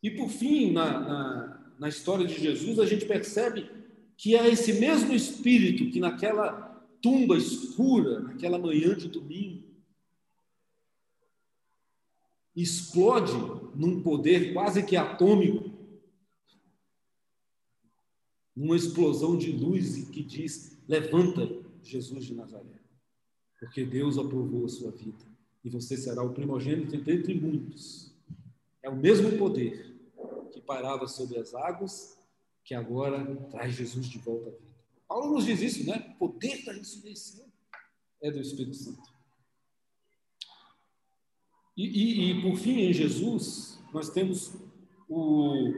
E, por fim, na, na, na história de Jesus, a gente percebe que é esse mesmo Espírito que naquela tumba escura, naquela manhã de domingo, explode num poder quase que atômico, numa explosão de luz que diz: levanta Jesus de Nazaré, porque Deus aprovou a sua vida e você será o primogênito dentre muitos. É o mesmo poder que parava sobre as águas que agora traz Jesus de volta à vida. Paulo nos diz isso, né? O poder da ressurreição é do Espírito Santo. E, e, e, por fim, em Jesus, nós temos o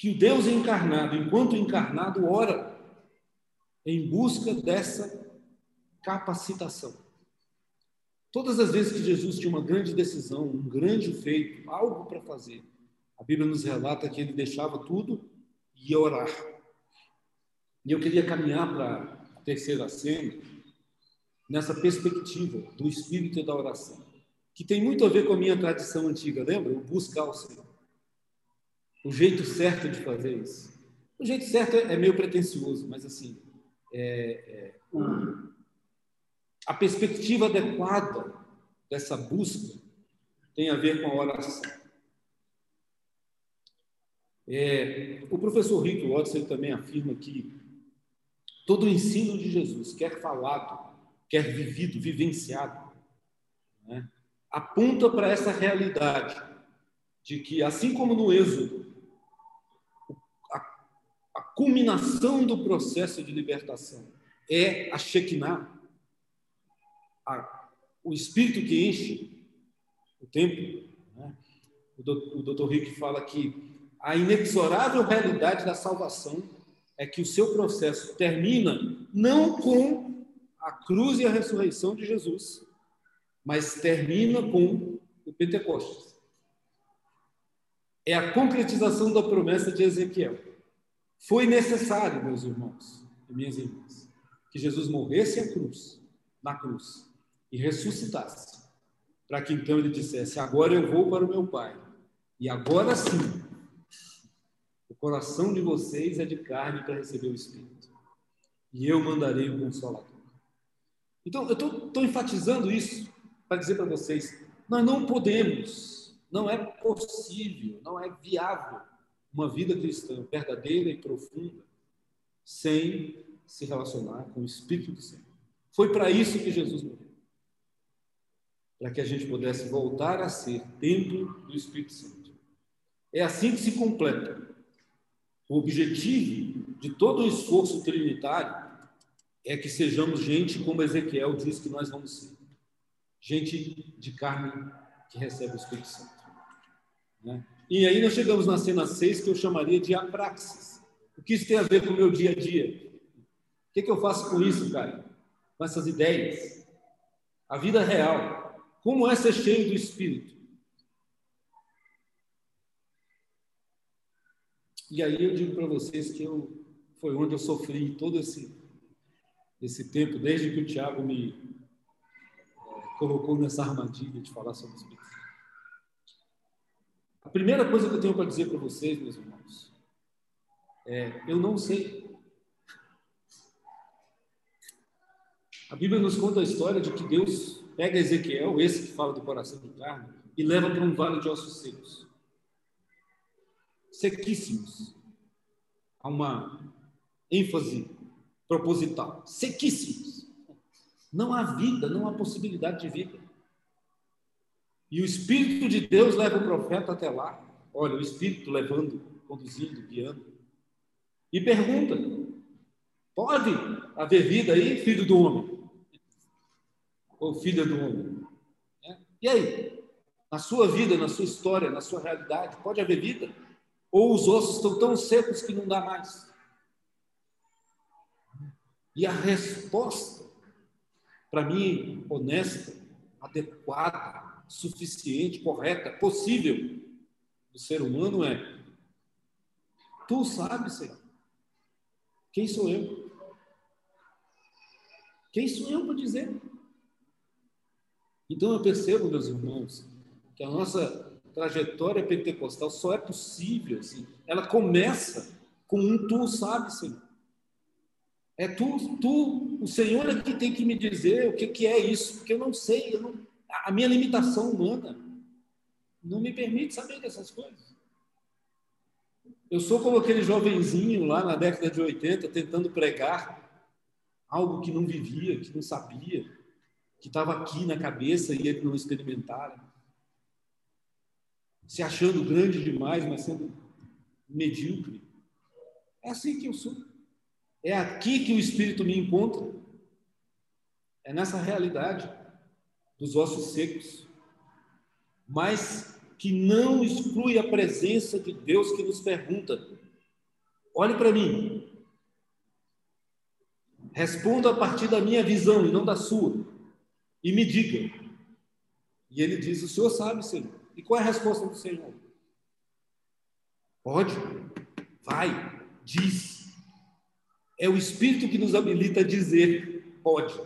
que o Deus encarnado, enquanto encarnado, ora em busca dessa capacitação. Todas as vezes que Jesus tinha uma grande decisão, um grande feito, algo para fazer, a Bíblia nos relata que ele deixava tudo e ia orar. E eu queria caminhar para a terceira cena nessa perspectiva do espírito da oração que tem muito a ver com a minha tradição antiga, lembra? O buscar o Senhor. O jeito certo de fazer isso. O jeito certo é, meio pretencioso, mas assim, é, é, o, a perspectiva adequada dessa busca tem a ver com a oração. É, o professor Rick Watson também afirma que todo o ensino de Jesus, quer falado, quer vivido, vivenciado, né, aponta para essa realidade de que, assim como no Êxodo, culminação do processo de libertação é a Shekinah, a, o espírito que enche o templo. Né? O, do, o doutor Rick fala que a inexorável realidade da salvação é que o seu processo termina não com a cruz e a ressurreição de Jesus, mas termina com o Pentecostes. É a concretização da promessa de Ezequiel. Foi necessário, meus irmãos e minhas irmãs, que Jesus morresse a cruz, na cruz, e ressuscitasse, para que então ele dissesse: Agora eu vou para o meu Pai, e agora sim, o coração de vocês é de carne para receber o Espírito, e eu mandarei o Consolador. Então, eu estou enfatizando isso para dizer para vocês: nós não podemos, não é possível, não é viável uma vida cristã verdadeira e profunda sem se relacionar com o Espírito do Senhor. Foi para isso que Jesus morreu. Para que a gente pudesse voltar a ser templo do Espírito Santo. É assim que se completa. O objetivo de todo o esforço trinitário é que sejamos gente como Ezequiel diz que nós vamos ser gente de carne que recebe o Espírito Santo. Né? E aí nós chegamos na cena 6, que eu chamaria de apraxis. O que isso tem a ver com o meu dia a dia? O que, que eu faço com isso, cara? Com essas ideias? A vida real. Como é ser cheio do Espírito? E aí eu digo para vocês que eu, foi onde eu sofri todo esse esse tempo, desde que o Tiago me eh, colocou nessa armadilha de falar sobre o Espírito. A primeira coisa que eu tenho para dizer para vocês, meus irmãos, é: eu não sei. A Bíblia nos conta a história de que Deus pega Ezequiel, esse que fala do coração de carne, e leva para um vale de ossos secos. Sequíssimos. Há uma ênfase proposital. Sequíssimos. Não há vida, não há possibilidade de vida. E o Espírito de Deus leva o profeta até lá. Olha, o Espírito levando, conduzindo, guiando. E pergunta: pode haver vida aí, filho do homem? Ou filha do homem? É? E aí? Na sua vida, na sua história, na sua realidade, pode haver vida? Ou os ossos estão tão secos que não dá mais? E a resposta, para mim, honesta, adequada, suficiente, correta, possível do ser humano é: Tu sabes, Senhor. Quem sou eu? Quem sou eu para dizer? Então eu percebo, meus irmãos, que a nossa trajetória pentecostal só é possível assim. Ela começa com um tu sabe, Senhor. É tu, tu, o Senhor é que tem que me dizer o que, que é isso, porque eu não sei, eu não, a minha limitação humana não me permite saber dessas coisas. Eu sou como aquele jovenzinho lá na década de 80 tentando pregar algo que não vivia, que não sabia, que estava aqui na cabeça e ele não experimentara. Se achando grande demais, mas sendo medíocre. É assim que eu sou. É aqui que o Espírito me encontra. É nessa realidade dos ossos secos, mas que não exclui a presença de Deus que nos pergunta: olhe para mim, responda a partir da minha visão e não da sua, e me diga. E ele diz: O Senhor sabe, Senhor. E qual é a resposta do Senhor? Pode, vai, diz. É o Espírito que nos habilita a dizer: pode.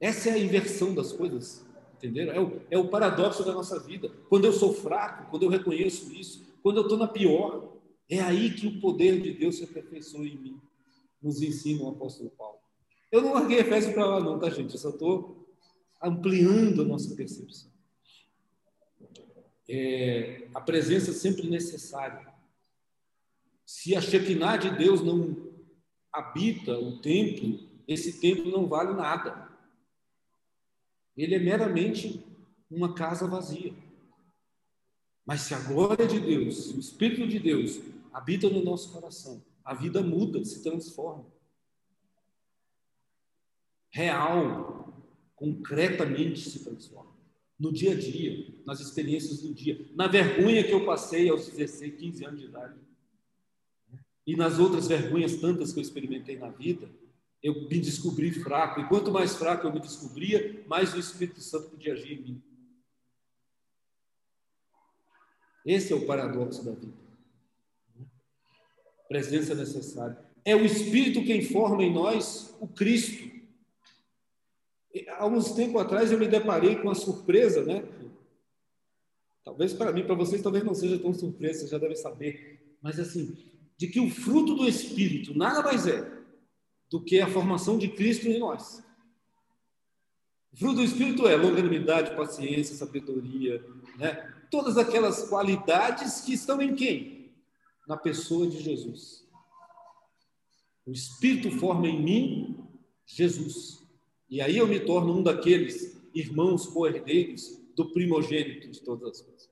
Essa é a inversão das coisas, entenderam? É o, é o paradoxo da nossa vida. Quando eu sou fraco, quando eu reconheço isso, quando eu estou na pior, é aí que o poder de Deus se aperfeiçoa em mim, nos ensina o apóstolo Paulo. Eu não larguei Efésios para lá, não, tá, gente? Eu só estou ampliando a nossa percepção. É, a presença sempre necessária. Se a Shekinah de Deus não habita o templo, esse templo não vale nada ele é meramente uma casa vazia. Mas se a glória de Deus, o Espírito de Deus habita no nosso coração, a vida muda, se transforma. Real, concretamente se transforma. No dia a dia, nas experiências do dia, na vergonha que eu passei aos 16, 15 anos de idade. E nas outras vergonhas tantas que eu experimentei na vida, eu me descobri fraco. E quanto mais fraco eu me descobria, mais o Espírito Santo podia agir em mim. Esse é o paradoxo da vida. Presença necessária. É o Espírito quem forma em nós o Cristo. Há uns tempo atrás eu me deparei com uma surpresa, né? Talvez para mim, para vocês, talvez não seja tão surpresa, vocês já devem saber. Mas assim, de que o fruto do Espírito nada mais é do que a formação de Cristo em nós. Fruto do Espírito é longanimidade, paciência, sabedoria, né? todas aquelas qualidades que estão em quem? Na pessoa de Jesus. O Espírito forma em mim Jesus. E aí eu me torno um daqueles irmãos co-herdeiros do primogênito de todas as coisas.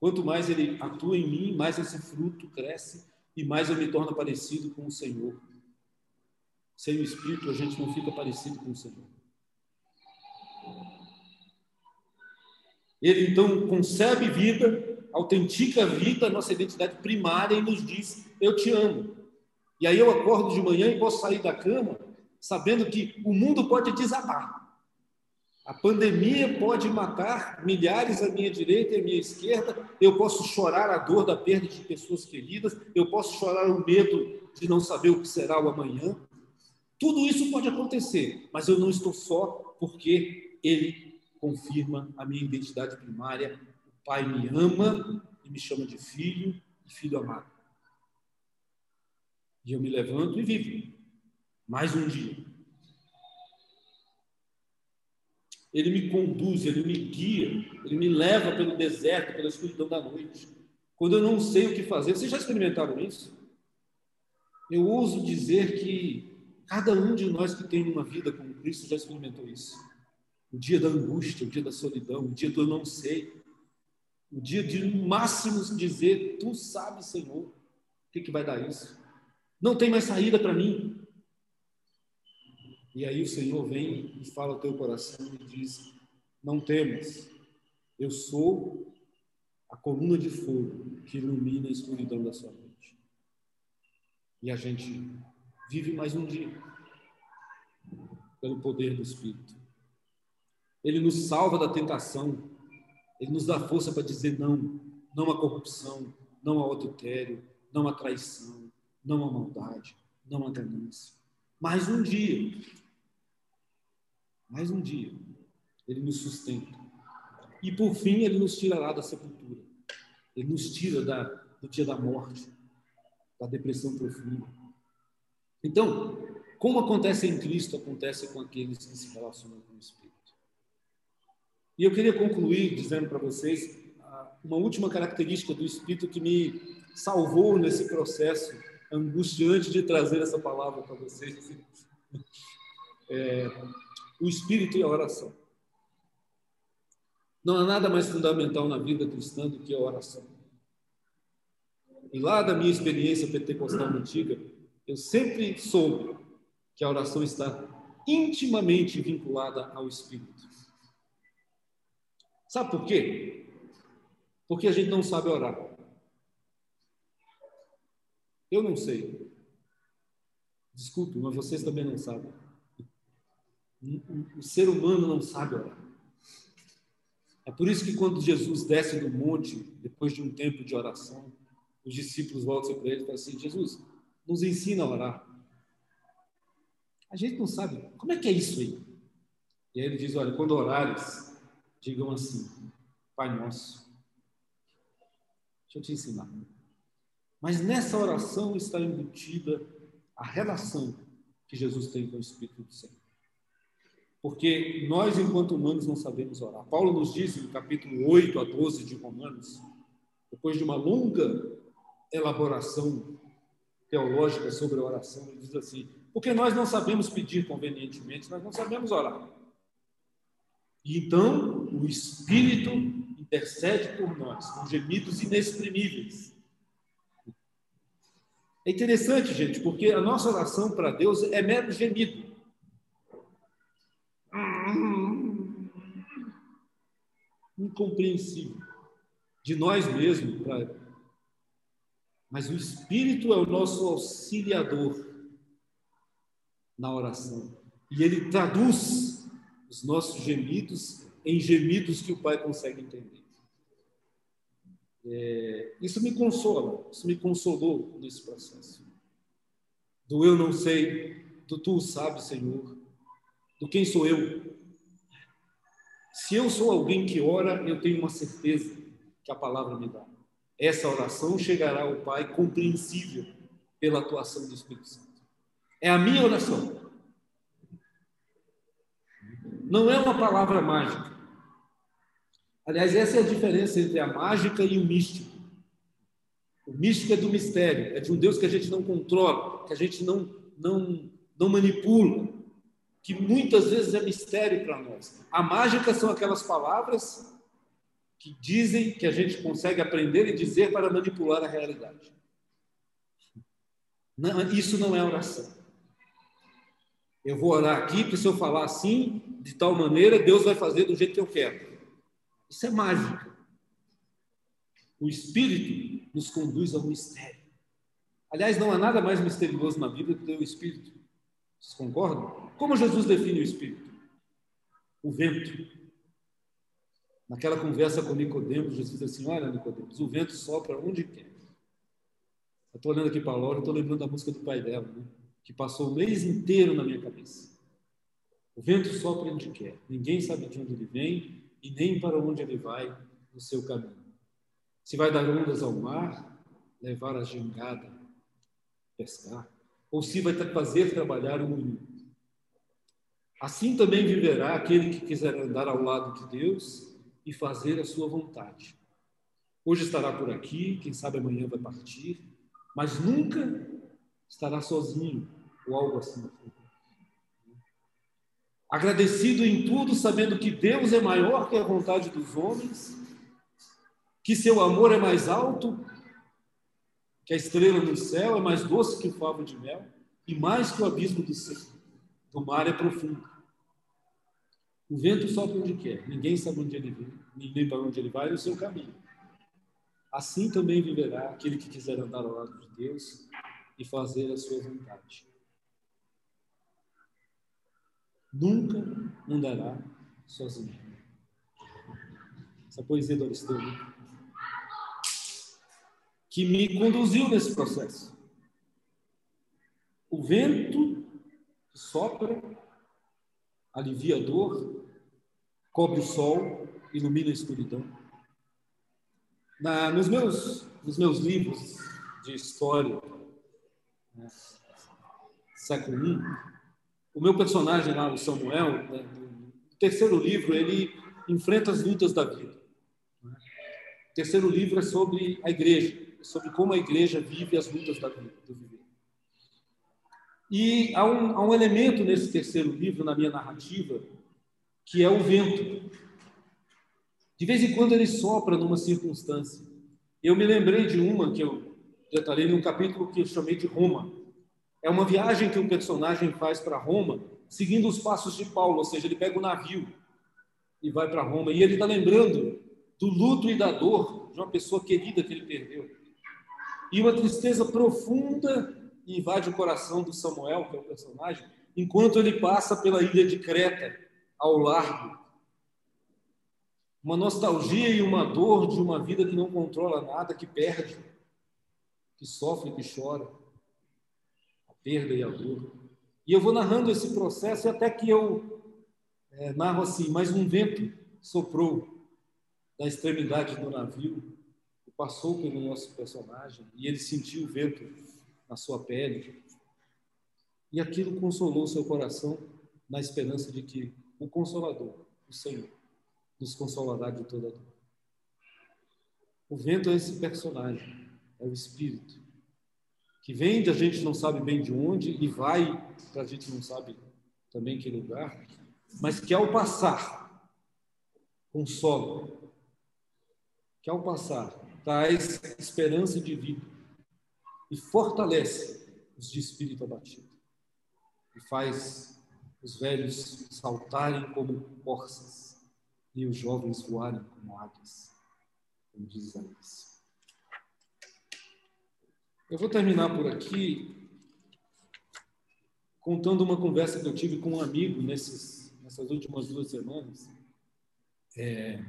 Quanto mais ele atua em mim, mais esse fruto cresce e mais eu me torno parecido com o Senhor. Sem o Espírito, a gente não fica parecido com o Senhor. Ele então concebe vida, autentica a vida, a nossa identidade primária e nos diz: Eu te amo. E aí eu acordo de manhã e posso sair da cama sabendo que o mundo pode desabar. A pandemia pode matar milhares à minha direita e à minha esquerda. Eu posso chorar a dor da perda de pessoas queridas. Eu posso chorar o medo de não saber o que será o amanhã. Tudo isso pode acontecer, mas eu não estou só porque Ele confirma a minha identidade primária. O Pai me ama e me chama de filho e filho amado. E eu me levanto e vivo mais um dia. Ele me conduz, ele me guia, ele me leva pelo deserto, pela escuridão da noite. Quando eu não sei o que fazer, vocês já experimentaram isso? Eu ouso dizer que cada um de nós que tem uma vida com Cristo já experimentou isso. O dia da angústia, o dia da solidão, o dia do eu não sei, o dia de no máximo dizer: Tu sabes, Senhor, o que, que vai dar isso? Não tem mais saída para mim. E aí o Senhor vem e fala ao teu coração e diz: Não temas, eu sou a coluna de fogo que ilumina a escuridão da sua mente. E a gente vive mais um dia pelo poder do Espírito. Ele nos salva da tentação, ele nos dá força para dizer não, não à corrupção, não ao adultério, não à traição, não à maldade, não à ganância. Mais um dia mais um dia, ele nos sustenta. E por fim, ele nos tirará da sepultura. Ele nos tira da, do dia da morte, da depressão profunda. Então, como acontece em Cristo, acontece com aqueles que se relacionam com o Espírito. E eu queria concluir dizendo para vocês ah, uma última característica do Espírito que me salvou nesse processo angustiante de trazer essa palavra para vocês. É, o espírito e a oração. Não há nada mais fundamental na vida cristã do que a oração. E lá da minha experiência pentecostal antiga, eu sempre soube que a oração está intimamente vinculada ao espírito. Sabe por quê? Porque a gente não sabe orar. Eu não sei. Desculpe, mas vocês também não sabem. O ser humano não sabe orar. É por isso que quando Jesus desce do monte, depois de um tempo de oração, os discípulos voltam para ele e falam assim: Jesus, nos ensina a orar. A gente não sabe. Como é que é isso aí? E aí ele diz: Olha, quando orares, digam assim: Pai nosso. Deixa eu te ensinar. Mas nessa oração está embutida a relação que Jesus tem com o Espírito do Senhor porque nós, enquanto humanos, não sabemos orar. Paulo nos diz no capítulo 8 a 12 de Romanos, depois de uma longa elaboração teológica sobre a oração, ele diz assim: porque nós não sabemos pedir convenientemente, nós não sabemos orar. E então o Espírito intercede por nós com gemidos inexprimíveis. É interessante, gente, porque a nossa oração para Deus é mero gemido. incompreensível de nós mesmos, mas o Espírito é o nosso auxiliador na oração. E ele traduz os nossos gemidos em gemidos que o Pai consegue entender. É, isso me consola, isso me consolou nesse processo. Do eu não sei, do tu sabes, Senhor, do quem sou eu, se eu sou alguém que ora, eu tenho uma certeza que a palavra me dá. Essa oração chegará ao Pai compreensível pela atuação do Espírito Santo. É a minha oração. Não é uma palavra mágica. Aliás, essa é a diferença entre a mágica e o místico. O místico é do mistério, é de um Deus que a gente não controla, que a gente não, não, não manipula que muitas vezes é mistério para nós. A mágica são aquelas palavras que dizem que a gente consegue aprender e dizer para manipular a realidade. Não, isso não é oração. Eu vou orar aqui, porque se eu falar assim, de tal maneira, Deus vai fazer do jeito que eu quero. Isso é mágica. O Espírito nos conduz ao mistério. Aliás, não há nada mais misterioso na Bíblia do que o Espírito. Vocês concordam? Como Jesus define o Espírito? o vento. Naquela conversa com Nicodemos, Jesus disse assim: Olha, Nicodemos, o vento sopra onde quer. Eu estou olhando aqui para a Laura, estou lembrando da música do pai dela, né? que passou o mês inteiro na minha cabeça. O vento sopra onde quer, ninguém sabe de onde ele vem e nem para onde ele vai no seu caminho. Se vai dar ondas ao mar, levar a jangada, pescar, ou se vai fazer trabalhar o moinho. Assim também viverá aquele que quiser andar ao lado de Deus e fazer a sua vontade. Hoje estará por aqui, quem sabe amanhã vai partir, mas nunca estará sozinho ou algo assim. Agradecido em tudo, sabendo que Deus é maior que a vontade dos homens, que seu amor é mais alto que a estrela no céu, é mais doce que o favo de mel, e mais que o abismo do, céu, do mar é profundo. O vento sopra onde quer, ninguém sabe onde ele vem, ninguém para onde ele vai, é o seu caminho. Assim também viverá aquele que quiser andar ao lado de Deus e fazer a sua vontade. Nunca andará sozinho. Essa poesia do Aristeu, né? que me conduziu nesse processo. O vento que sopra, alivia a dor, cobre o sol, ilumina a escuridão. Na, nos, meus, nos meus livros de história, né, século I, o meu personagem lá, o Samuel, né, no terceiro livro, ele enfrenta as lutas da vida. O terceiro livro é sobre a igreja sobre como a igreja vive as lutas da vida, do viver. E há um, há um elemento nesse terceiro livro, na minha narrativa, que é o vento. De vez em quando ele sopra numa circunstância. Eu me lembrei de uma que eu detalhei num capítulo que eu chamei de Roma. É uma viagem que um personagem faz para Roma, seguindo os passos de Paulo, ou seja, ele pega o navio e vai para Roma. E ele está lembrando do luto e da dor de uma pessoa querida que ele perdeu. E uma tristeza profunda invade o coração do Samuel, que é o personagem, enquanto ele passa pela ilha de Creta, ao largo. Uma nostalgia e uma dor de uma vida que não controla nada, que perde, que sofre, que chora. A perda e a dor. E eu vou narrando esse processo até que eu é, narro assim: mais um vento soprou da extremidade do navio passou pelo nosso personagem e ele sentiu o vento na sua pele. E aquilo consolou seu coração na esperança de que o Consolador, o Senhor, nos consolará de toda dor. O vento é esse personagem, é o Espírito, que vem da gente não sabe bem de onde e vai para a gente não sabe também que lugar, mas que ao passar consola, que ao passar traz esperança de vida e fortalece os de espírito abatido e faz os velhos saltarem como corças e os jovens voarem como águias, como diz Isaías. Eu vou terminar por aqui contando uma conversa que eu tive com um amigo nesses, nessas últimas duas semanas. É,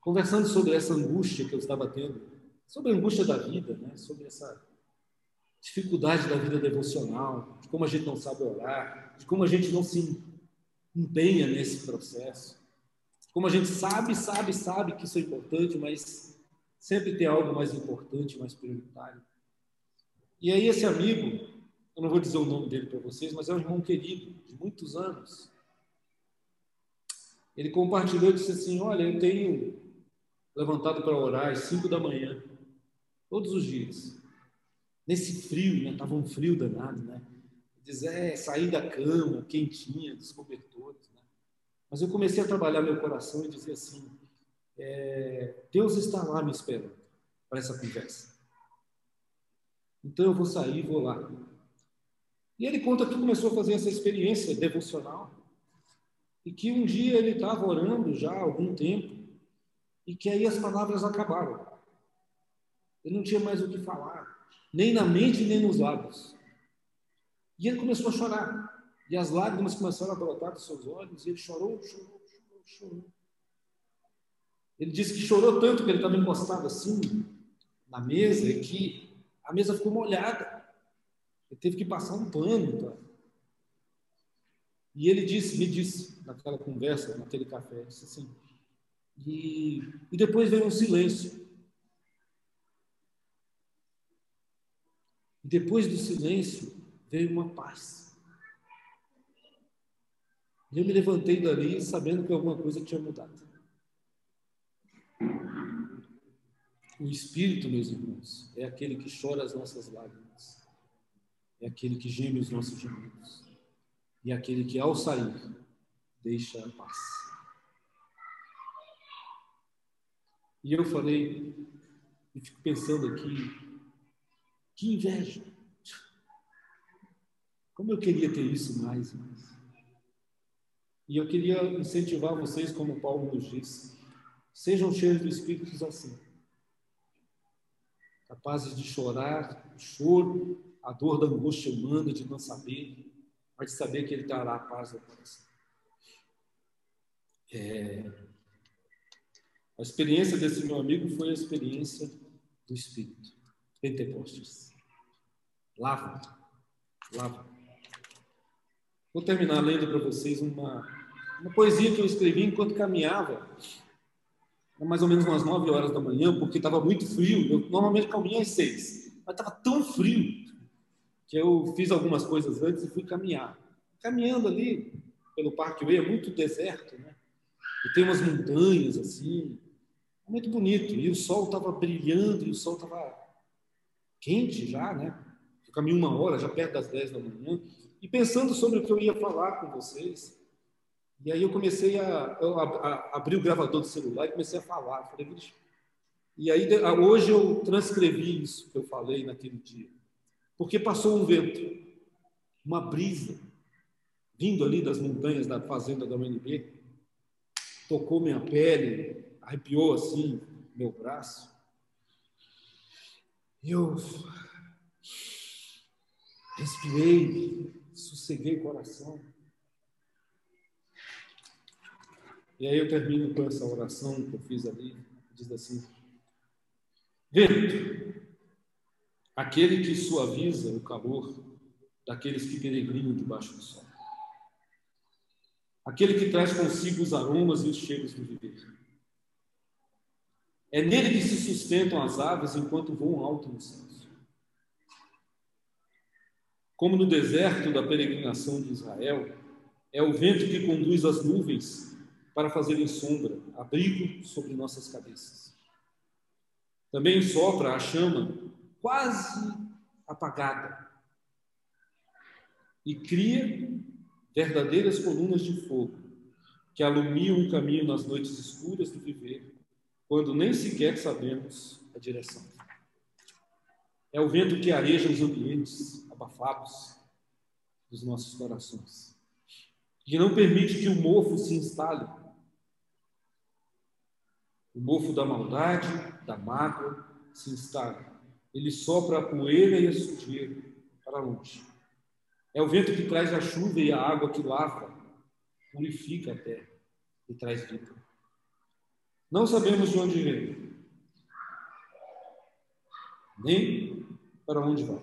conversando sobre essa angústia que eu estava tendo, sobre a angústia da vida, né? sobre essa dificuldade da vida devocional, de como a gente não sabe orar, de como a gente não se empenha nesse processo, como a gente sabe, sabe, sabe que isso é importante, mas sempre tem algo mais importante, mais prioritário. E aí esse amigo, eu não vou dizer o nome dele para vocês, mas é um irmão querido de muitos anos. Ele compartilhou e disse assim: Olha, eu tenho levantado para orar às 5 da manhã, todos os dias. Nesse frio, né? Tava um frio danado, né? Diz, é, sair da cama, quentinha, né? Mas eu comecei a trabalhar meu coração e dizer assim, é, Deus está lá me esperando para essa conversa. Então eu vou sair e vou lá. E ele conta que começou a fazer essa experiência devocional e que um dia ele estava orando já há algum tempo e que aí as palavras acabaram. Ele não tinha mais o que falar, nem na mente, nem nos lábios. E ele começou a chorar. E as lágrimas começaram a brotar dos seus olhos, e ele chorou, chorou, chorou, chorou. Ele disse que chorou tanto que ele estava encostado assim na mesa que a mesa ficou molhada. Ele teve que passar um pano. Tá? E ele disse, me disse, naquela conversa, naquele café, disse assim, e, e depois veio um silêncio. E depois do silêncio veio uma paz. E eu me levantei dali sabendo que alguma coisa tinha mudado. O Espírito, meus irmãos, é aquele que chora as nossas lágrimas, é aquele que geme os nossos gemidos, e é aquele que, ao sair, deixa a paz. E eu falei, e fico pensando aqui, que inveja! Como eu queria ter isso mais, mais. E eu queria incentivar vocês, como Paulo nos disse, sejam cheios do Espírito assim capazes de chorar, o choro, a dor da angústia humana de não saber, mas de saber que Ele dará a paz ao coração. É... A experiência desse meu amigo foi a experiência do Espírito. Pentecostes. Lava. Lava. Vou terminar lendo para vocês uma, uma poesia que eu escrevi enquanto caminhava mais ou menos umas 9 horas da manhã, porque estava muito frio. Eu normalmente caminho às 6, mas estava tão frio que eu fiz algumas coisas antes e fui caminhar. Caminhando ali pelo Parque Way, é muito deserto, né? E tem umas montanhas assim, é muito bonito. E o sol estava brilhando, e o sol estava quente já, né? Eu caminho uma hora, já perto das 10 da manhã, e pensando sobre o que eu ia falar com vocês. E aí eu comecei a, eu a, a abrir o gravador do celular e comecei a falar. Falei. E aí hoje eu transcrevi isso que eu falei naquele dia. Porque passou um vento, uma brisa, vindo ali das montanhas da fazenda da UNB, tocou minha pele, arrepiou assim meu braço. E eu respirei, sosseguei o coração. E aí eu termino com essa oração que eu fiz ali, diz assim: Vento, aquele que suaviza o calor daqueles que peregrinam debaixo do sol. Aquele que traz consigo os aromas e os cheiros do viver. É nele que se sustentam as aves enquanto voam alto nos céus. Como no deserto da peregrinação de Israel, é o vento que conduz as nuvens para fazerem sombra, abrigo sobre nossas cabeças. Também sopra a chama quase apagada e cria verdadeiras colunas de fogo que alumiam o caminho nas noites escuras do viver, quando nem sequer sabemos a direção. É o vento que areja os ambientes abafados dos nossos corações, que não permite que o mofo se instale o mofo da maldade, da mágoa, se instala. Ele sopra a poeira e a sujeira para longe. É o vento que traz a chuva e a água que lava, purifica a terra e traz vida. Não sabemos de onde vem, nem para onde vai,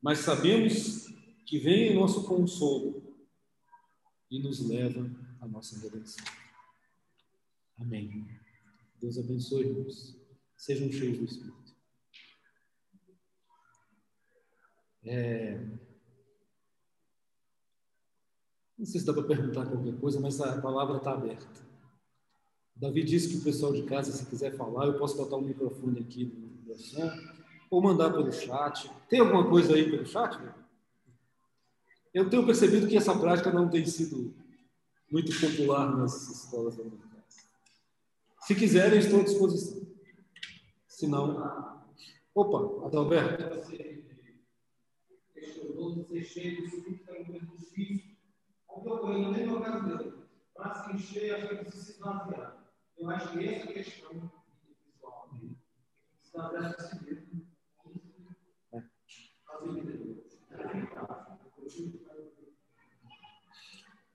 mas sabemos que vem em nosso consolo e nos leva à nossa redenção. Amém. Deus abençoe, irmãos. Sejam cheios do Espírito. É... Não sei se dá para perguntar qualquer coisa, mas a palavra está aberta. Davi disse que o pessoal de casa, se quiser falar, eu posso botar o um microfone aqui no som, ou mandar pelo chat. Tem alguma coisa aí pelo chat? Eu tenho percebido que essa prática não tem sido muito popular nas escolas da se quiserem, estou à disposição. Se não. Opa, Adalberto.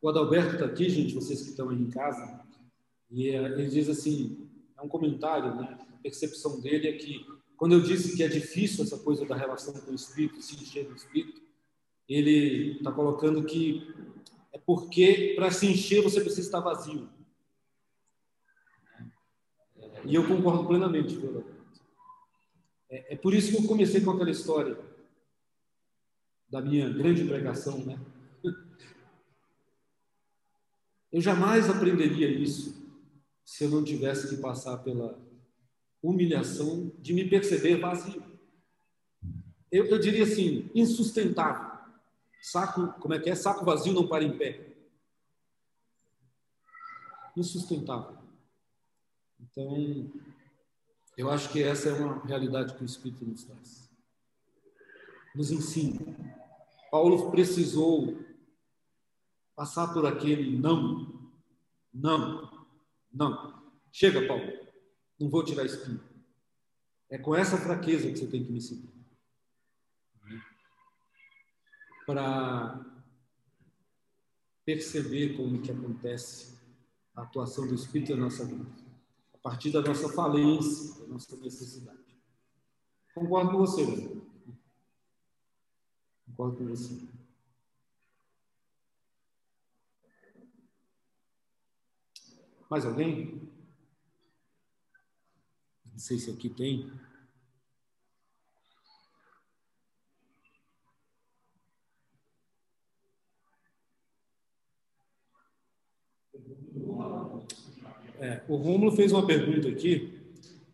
O Adalberto está aqui, gente, vocês que estão aí em casa, e eh, ele diz assim, é um comentário, né? A percepção dele é que quando eu disse que é difícil essa coisa da relação com o Espírito, se encher do Espírito, ele está colocando que é porque para se encher você precisa estar vazio. E eu concordo plenamente, viu, é, é por isso que eu comecei com aquela história da minha grande pregação, né? Eu jamais aprenderia isso se eu não tivesse que passar pela humilhação de me perceber vazio. Eu, eu diria assim, insustentável. Saco, como é que é? Saco vazio não para em pé. Insustentável. Então, eu acho que essa é uma realidade que o Espírito nos traz. Nos ensina. Paulo precisou passar por aquele não, não, não. Chega, Paulo, não vou tirar espinho. É com essa fraqueza que você tem que me seguir. Para perceber como que acontece a atuação do Espírito na nossa vida. A partir da nossa falência, da nossa necessidade. Concordo com você. Concordo com você. Mais alguém? Não sei se aqui tem. É, o Rômulo fez uma pergunta aqui.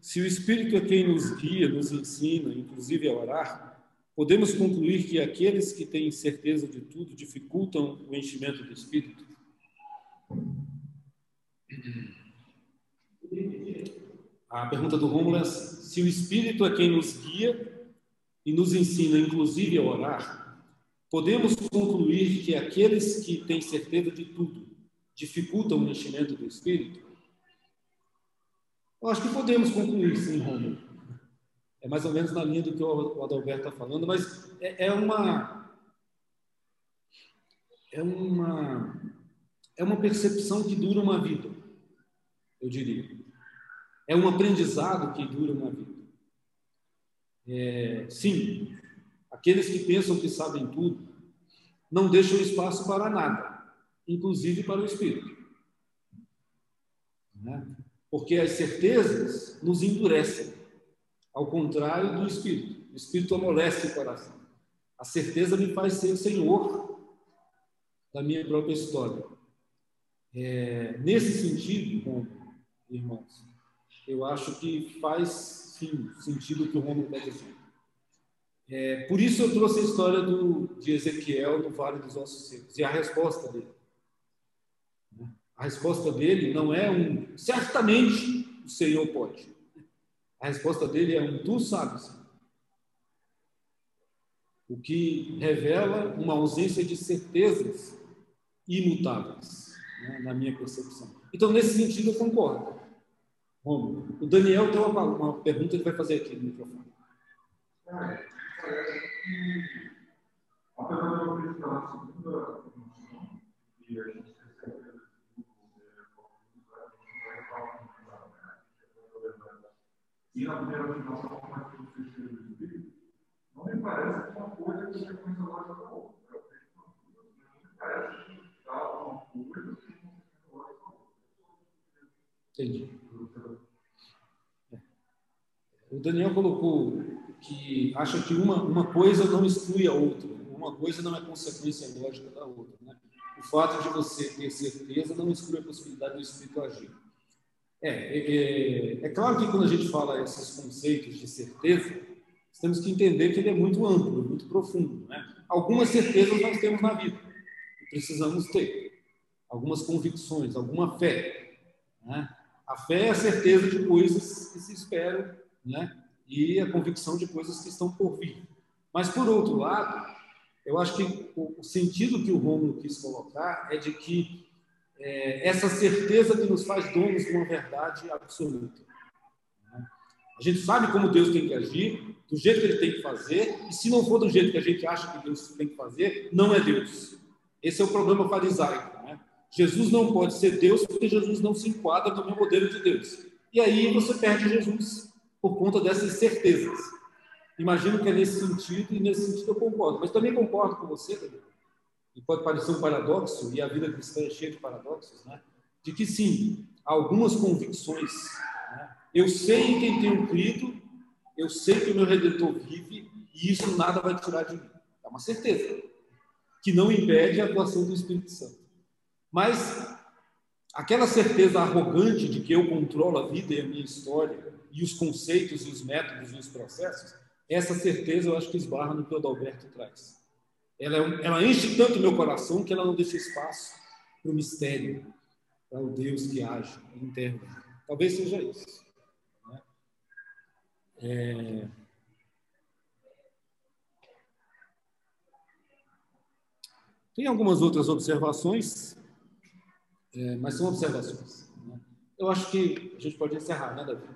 Se o Espírito é quem nos guia, nos ensina, inclusive a orar, podemos concluir que aqueles que têm certeza de tudo dificultam o enchimento do Espírito? A pergunta do Rômulo é se o Espírito é quem nos guia e nos ensina, inclusive, a orar, podemos concluir que aqueles que têm certeza de tudo dificultam o enchimento do Espírito? Eu acho que podemos concluir, sim, Rômulo. É mais ou menos na linha do que o Adalberto está falando, mas é, é uma é uma é uma percepção que dura uma vida eu diria. É um aprendizado que dura uma vida. É, sim, aqueles que pensam que sabem tudo não deixam espaço para nada, inclusive para o Espírito. Né? Porque as certezas nos endurecem, ao contrário do Espírito. O Espírito amolece o coração. A certeza me faz ser Senhor da minha própria história. É, nesse sentido, irmãos. Eu acho que faz, sim, sentido o que o Romulo está dizendo. É, por isso eu trouxe a história do, de Ezequiel no Vale dos Ossos Secos e a resposta dele. A resposta dele não é um certamente o Senhor pode. A resposta dele é um tu sabes. O que revela uma ausência de certezas imutáveis, né, na minha percepção. Então, nesse sentido, eu concordo. O Daniel tem uma, uma pergunta, ele vai fazer aqui no microfone. Que, apesar de eu acreditar na segunda e a gente e na primeira afirmação, como é que você chega do Espírito, não me parece que uma coisa é consequência lógica da outra. Não me parece que dá uma coisa que é consequência lógica da outra. Entendi. O Daniel colocou que acha que uma, uma coisa não exclui a outra, uma coisa não é consequência lógica da outra. Né? O fato de você ter certeza não exclui a possibilidade do Espírito agir. É, é, é, é claro que quando a gente fala esses conceitos de certeza, temos que entender que ele é muito amplo, muito profundo. Né? Algumas certezas nós temos na vida precisamos ter. Algumas convicções, alguma fé. Né? A fé é a certeza de coisas que se esperam né? e a convicção de coisas que estão por vir. Mas, por outro lado, eu acho que o sentido que o Rômulo quis colocar é de que é, essa certeza que nos faz donos de uma verdade absoluta. Né? A gente sabe como Deus tem que agir, do jeito que ele tem que fazer, e se não for do jeito que a gente acha que Deus tem que fazer, não é Deus. Esse é o problema farisaico. Né? Jesus não pode ser Deus porque Jesus não se enquadra no meu modelo de Deus. E aí você perde Jesus por conta dessas certezas. Imagino que é nesse sentido, e nesse sentido eu concordo. Mas também concordo com você, Daniel, e pode parecer um paradoxo, e a vida cristã é cheia de paradoxos, né? de que sim, algumas convicções. Né? Eu sei em quem tenho crido, eu sei que o meu Redentor vive, e isso nada vai tirar de mim. É uma certeza, que não impede a atuação do Espírito Santo. Mas aquela certeza arrogante de que eu controlo a vida e a minha história, e os conceitos, e os métodos, e os processos, essa certeza eu acho que esbarra no que o Adalberto traz. Ela, é ela enche tanto meu coração que ela não deixa espaço para o mistério, para o Deus que age interno. Talvez seja isso. Né? É... Tem algumas outras observações, é, mas são observações. Né? Eu acho que a gente pode encerrar, né, Davi?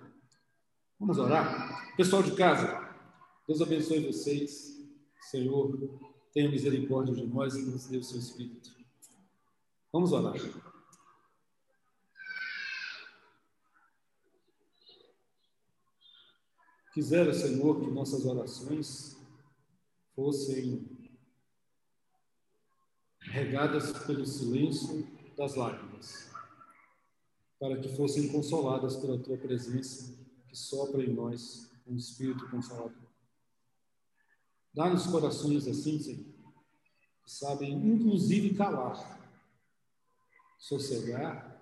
Vamos orar? Pessoal de casa, Deus abençoe vocês. Senhor, tenha misericórdia de nós e nos dê o seu Espírito. Vamos orar. Quisera, Senhor, que nossas orações fossem regadas pelo silêncio das lágrimas, para que fossem consoladas pela tua presença que sopra em nós o Espírito Consolador. Dá-nos corações assim, Senhor, que sabem inclusive calar, sossegar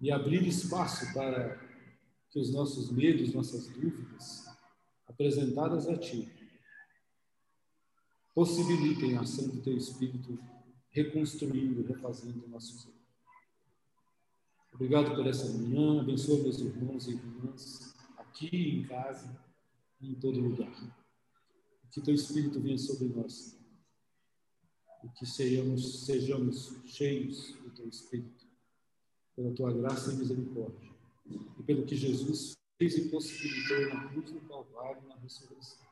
e abrir espaço para que os nossos medos, nossas dúvidas, apresentadas a Ti, possibilitem a ação do Teu Espírito reconstruindo, refazendo o nosso ser. Obrigado por essa manhã, abençoa meus irmãos e irmãs aqui em casa e em todo lugar que teu Espírito venha sobre nós e que sejamos, sejamos cheios do teu Espírito, pela tua graça e misericórdia, e pelo que Jesus fez e possibilitou na cruz do Calvário e na ressurreição.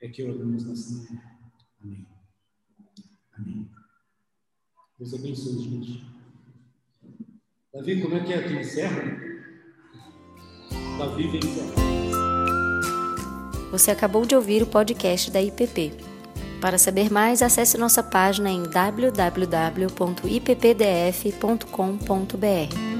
É que oramos nessa manhã. Amém. Amém. Deus abençoe, gente. Davi, como é que é? Tu encerra? Davi vem encerrar. Você acabou de ouvir o podcast da IPP. Para saber mais, acesse nossa página em www.ippdf.com.br.